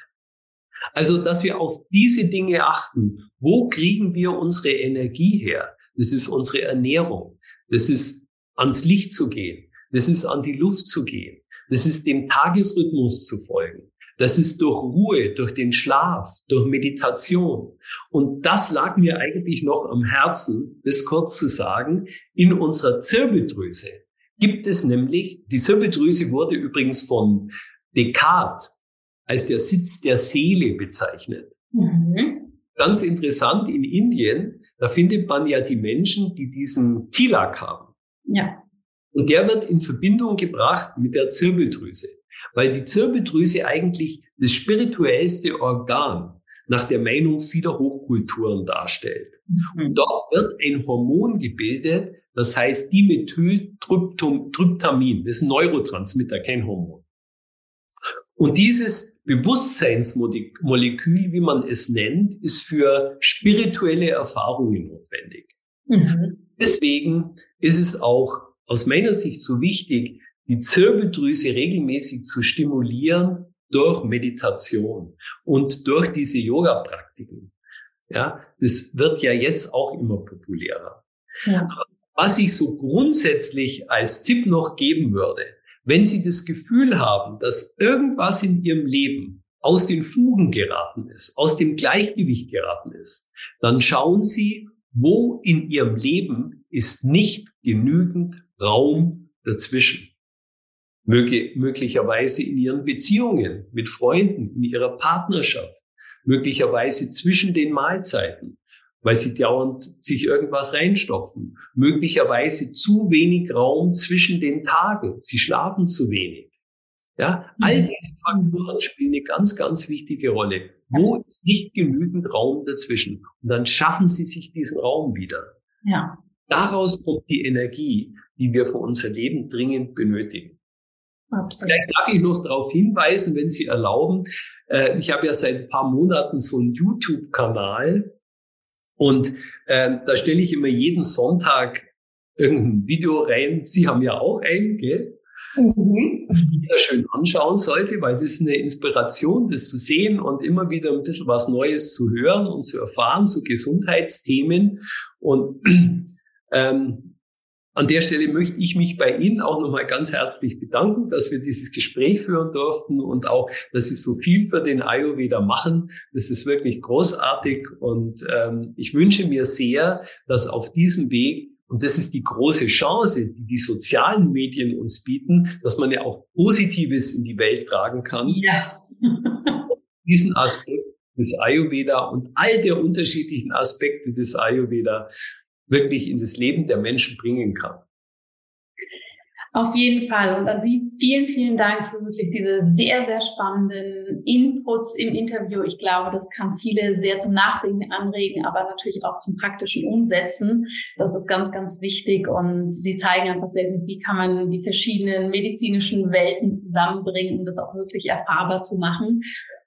Also, dass wir auf diese Dinge achten. Wo kriegen wir unsere Energie her? Das ist unsere Ernährung. Das ist ans Licht zu gehen. Das ist an die Luft zu gehen. Das ist dem Tagesrhythmus zu folgen. Das ist durch Ruhe, durch den Schlaf, durch Meditation. Und das lag mir eigentlich noch am Herzen, das kurz zu sagen. In unserer Zirbeldrüse gibt es nämlich, die Zirbeldrüse wurde übrigens von Descartes als der Sitz der Seele bezeichnet. Mhm. Ganz interessant, in Indien, da findet man ja die Menschen, die diesen Tilak haben. Ja. Und der wird in Verbindung gebracht mit der Zirbeldrüse weil die Zirbeldrüse eigentlich das spirituellste Organ nach der Meinung vieler Hochkulturen darstellt. Mhm. Und dort wird ein Hormon gebildet, das heißt Dimethyltryptamin. Das ist ein Neurotransmitter, kein Hormon. Und dieses Bewusstseinsmolekül, wie man es nennt, ist für spirituelle Erfahrungen notwendig. Mhm. Deswegen ist es auch aus meiner Sicht so wichtig, die Zirbeldrüse regelmäßig zu stimulieren durch Meditation und durch diese Yoga-Praktiken. Ja, das wird ja jetzt auch immer populärer. Ja. Was ich so grundsätzlich als Tipp noch geben würde, wenn Sie das Gefühl haben, dass irgendwas in Ihrem Leben aus den Fugen geraten ist, aus dem Gleichgewicht geraten ist, dann schauen Sie, wo in Ihrem Leben ist nicht genügend Raum dazwischen möglicherweise in ihren Beziehungen mit Freunden, in ihrer Partnerschaft, möglicherweise zwischen den Mahlzeiten, weil sie dauernd sich irgendwas reinstopfen, möglicherweise zu wenig Raum zwischen den Tagen, sie schlafen zu wenig. Ja, all mhm. diese Faktoren spielen eine ganz, ganz wichtige Rolle. Wo ist nicht genügend Raum dazwischen? Und dann schaffen sie sich diesen Raum wieder. Ja. Daraus kommt die Energie, die wir für unser Leben dringend benötigen. Absolut. Vielleicht darf ich noch darauf hinweisen, wenn Sie erlauben. Äh, ich habe ja seit ein paar Monaten so einen YouTube-Kanal und äh, da stelle ich immer jeden Sonntag irgendein Video rein. Sie haben ja auch einen, gell? Mhm. Jeder schön anschauen sollte, weil das ist eine Inspiration, das zu sehen und immer wieder ein bisschen was Neues zu hören und zu erfahren zu Gesundheitsthemen. Und ähm, an der Stelle möchte ich mich bei Ihnen auch nochmal ganz herzlich bedanken, dass wir dieses Gespräch führen durften und auch, dass Sie so viel für den Ayurveda machen. Das ist wirklich großartig und ähm, ich wünsche mir sehr, dass auf diesem Weg und das ist die große Chance, die die sozialen Medien uns bieten, dass man ja auch Positives in die Welt tragen kann. Ja. Diesen Aspekt des Ayurveda und all der unterschiedlichen Aspekte des Ayurveda wirklich in das Leben der Menschen bringen kann. Auf jeden Fall. Und an Sie vielen, vielen Dank für wirklich diese sehr, sehr spannenden Inputs im Interview. Ich glaube, das kann viele sehr zum Nachdenken anregen, aber natürlich auch zum praktischen Umsetzen. Das ist ganz, ganz wichtig. Und Sie zeigen einfach sehr gut, wie kann man die verschiedenen medizinischen Welten zusammenbringen, um das auch wirklich erfahrbar zu machen.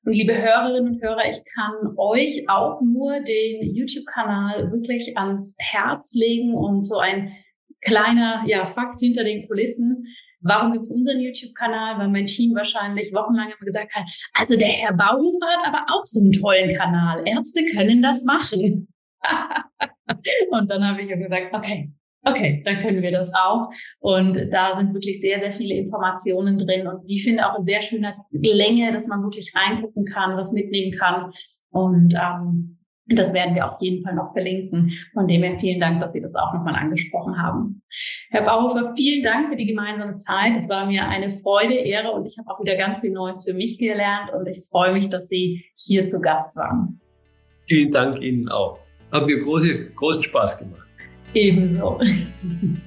Und liebe Hörerinnen und Hörer, ich kann euch auch nur den YouTube-Kanal wirklich ans Herz legen und so ein kleiner ja, Fakt hinter den Kulissen. Warum gibt's unseren YouTube-Kanal? Weil mein Team wahrscheinlich wochenlang immer gesagt hat, also der Herr Bauhofer hat aber auch so einen tollen Kanal. Ärzte können das machen. und dann habe ich gesagt, okay, okay, dann können wir das auch. Und da sind wirklich sehr, sehr viele Informationen drin und ich finde auch in sehr schöner Länge, dass man wirklich reingucken kann, was mitnehmen kann. Und ähm, das werden wir auf jeden Fall noch verlinken. Von dem her vielen Dank, dass Sie das auch nochmal angesprochen haben. Herr Bauhofer, vielen Dank für die gemeinsame Zeit. Es war mir eine Freude, Ehre und ich habe auch wieder ganz viel Neues für mich gelernt und ich freue mich, dass Sie hier zu Gast waren. Vielen Dank Ihnen auch. Haben mir große, großen Spaß gemacht. Ebenso.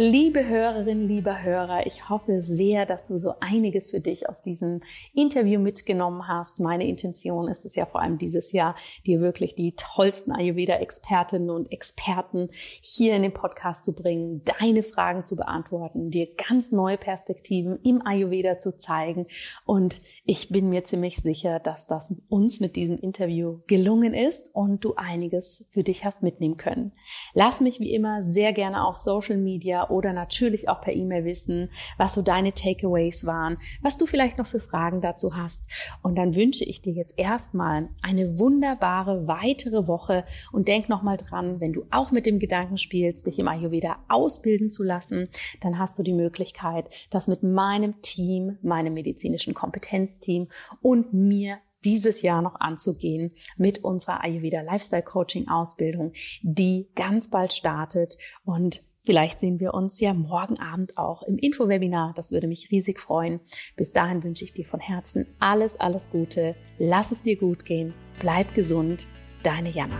Liebe Hörerinnen, lieber Hörer, ich hoffe sehr, dass du so einiges für dich aus diesem Interview mitgenommen hast. Meine Intention ist es ja vor allem dieses Jahr, dir wirklich die tollsten Ayurveda-Expertinnen und Experten hier in den Podcast zu bringen, deine Fragen zu beantworten, dir ganz neue Perspektiven im Ayurveda zu zeigen. Und ich bin mir ziemlich sicher, dass das uns mit diesem Interview gelungen ist und du einiges für dich hast mitnehmen können. Lass mich wie immer sehr gerne auf Social Media oder natürlich auch per E-Mail wissen, was so deine Takeaways waren, was du vielleicht noch für Fragen dazu hast. Und dann wünsche ich dir jetzt erstmal eine wunderbare weitere Woche und denk nochmal dran, wenn du auch mit dem Gedanken spielst, dich im Ayurveda ausbilden zu lassen, dann hast du die Möglichkeit, das mit meinem Team, meinem medizinischen Kompetenzteam und mir dieses Jahr noch anzugehen mit unserer Ayurveda Lifestyle Coaching Ausbildung, die ganz bald startet und Vielleicht sehen wir uns ja morgen Abend auch im Infowebinar. Das würde mich riesig freuen. Bis dahin wünsche ich dir von Herzen alles, alles Gute. Lass es dir gut gehen. Bleib gesund. Deine Jana.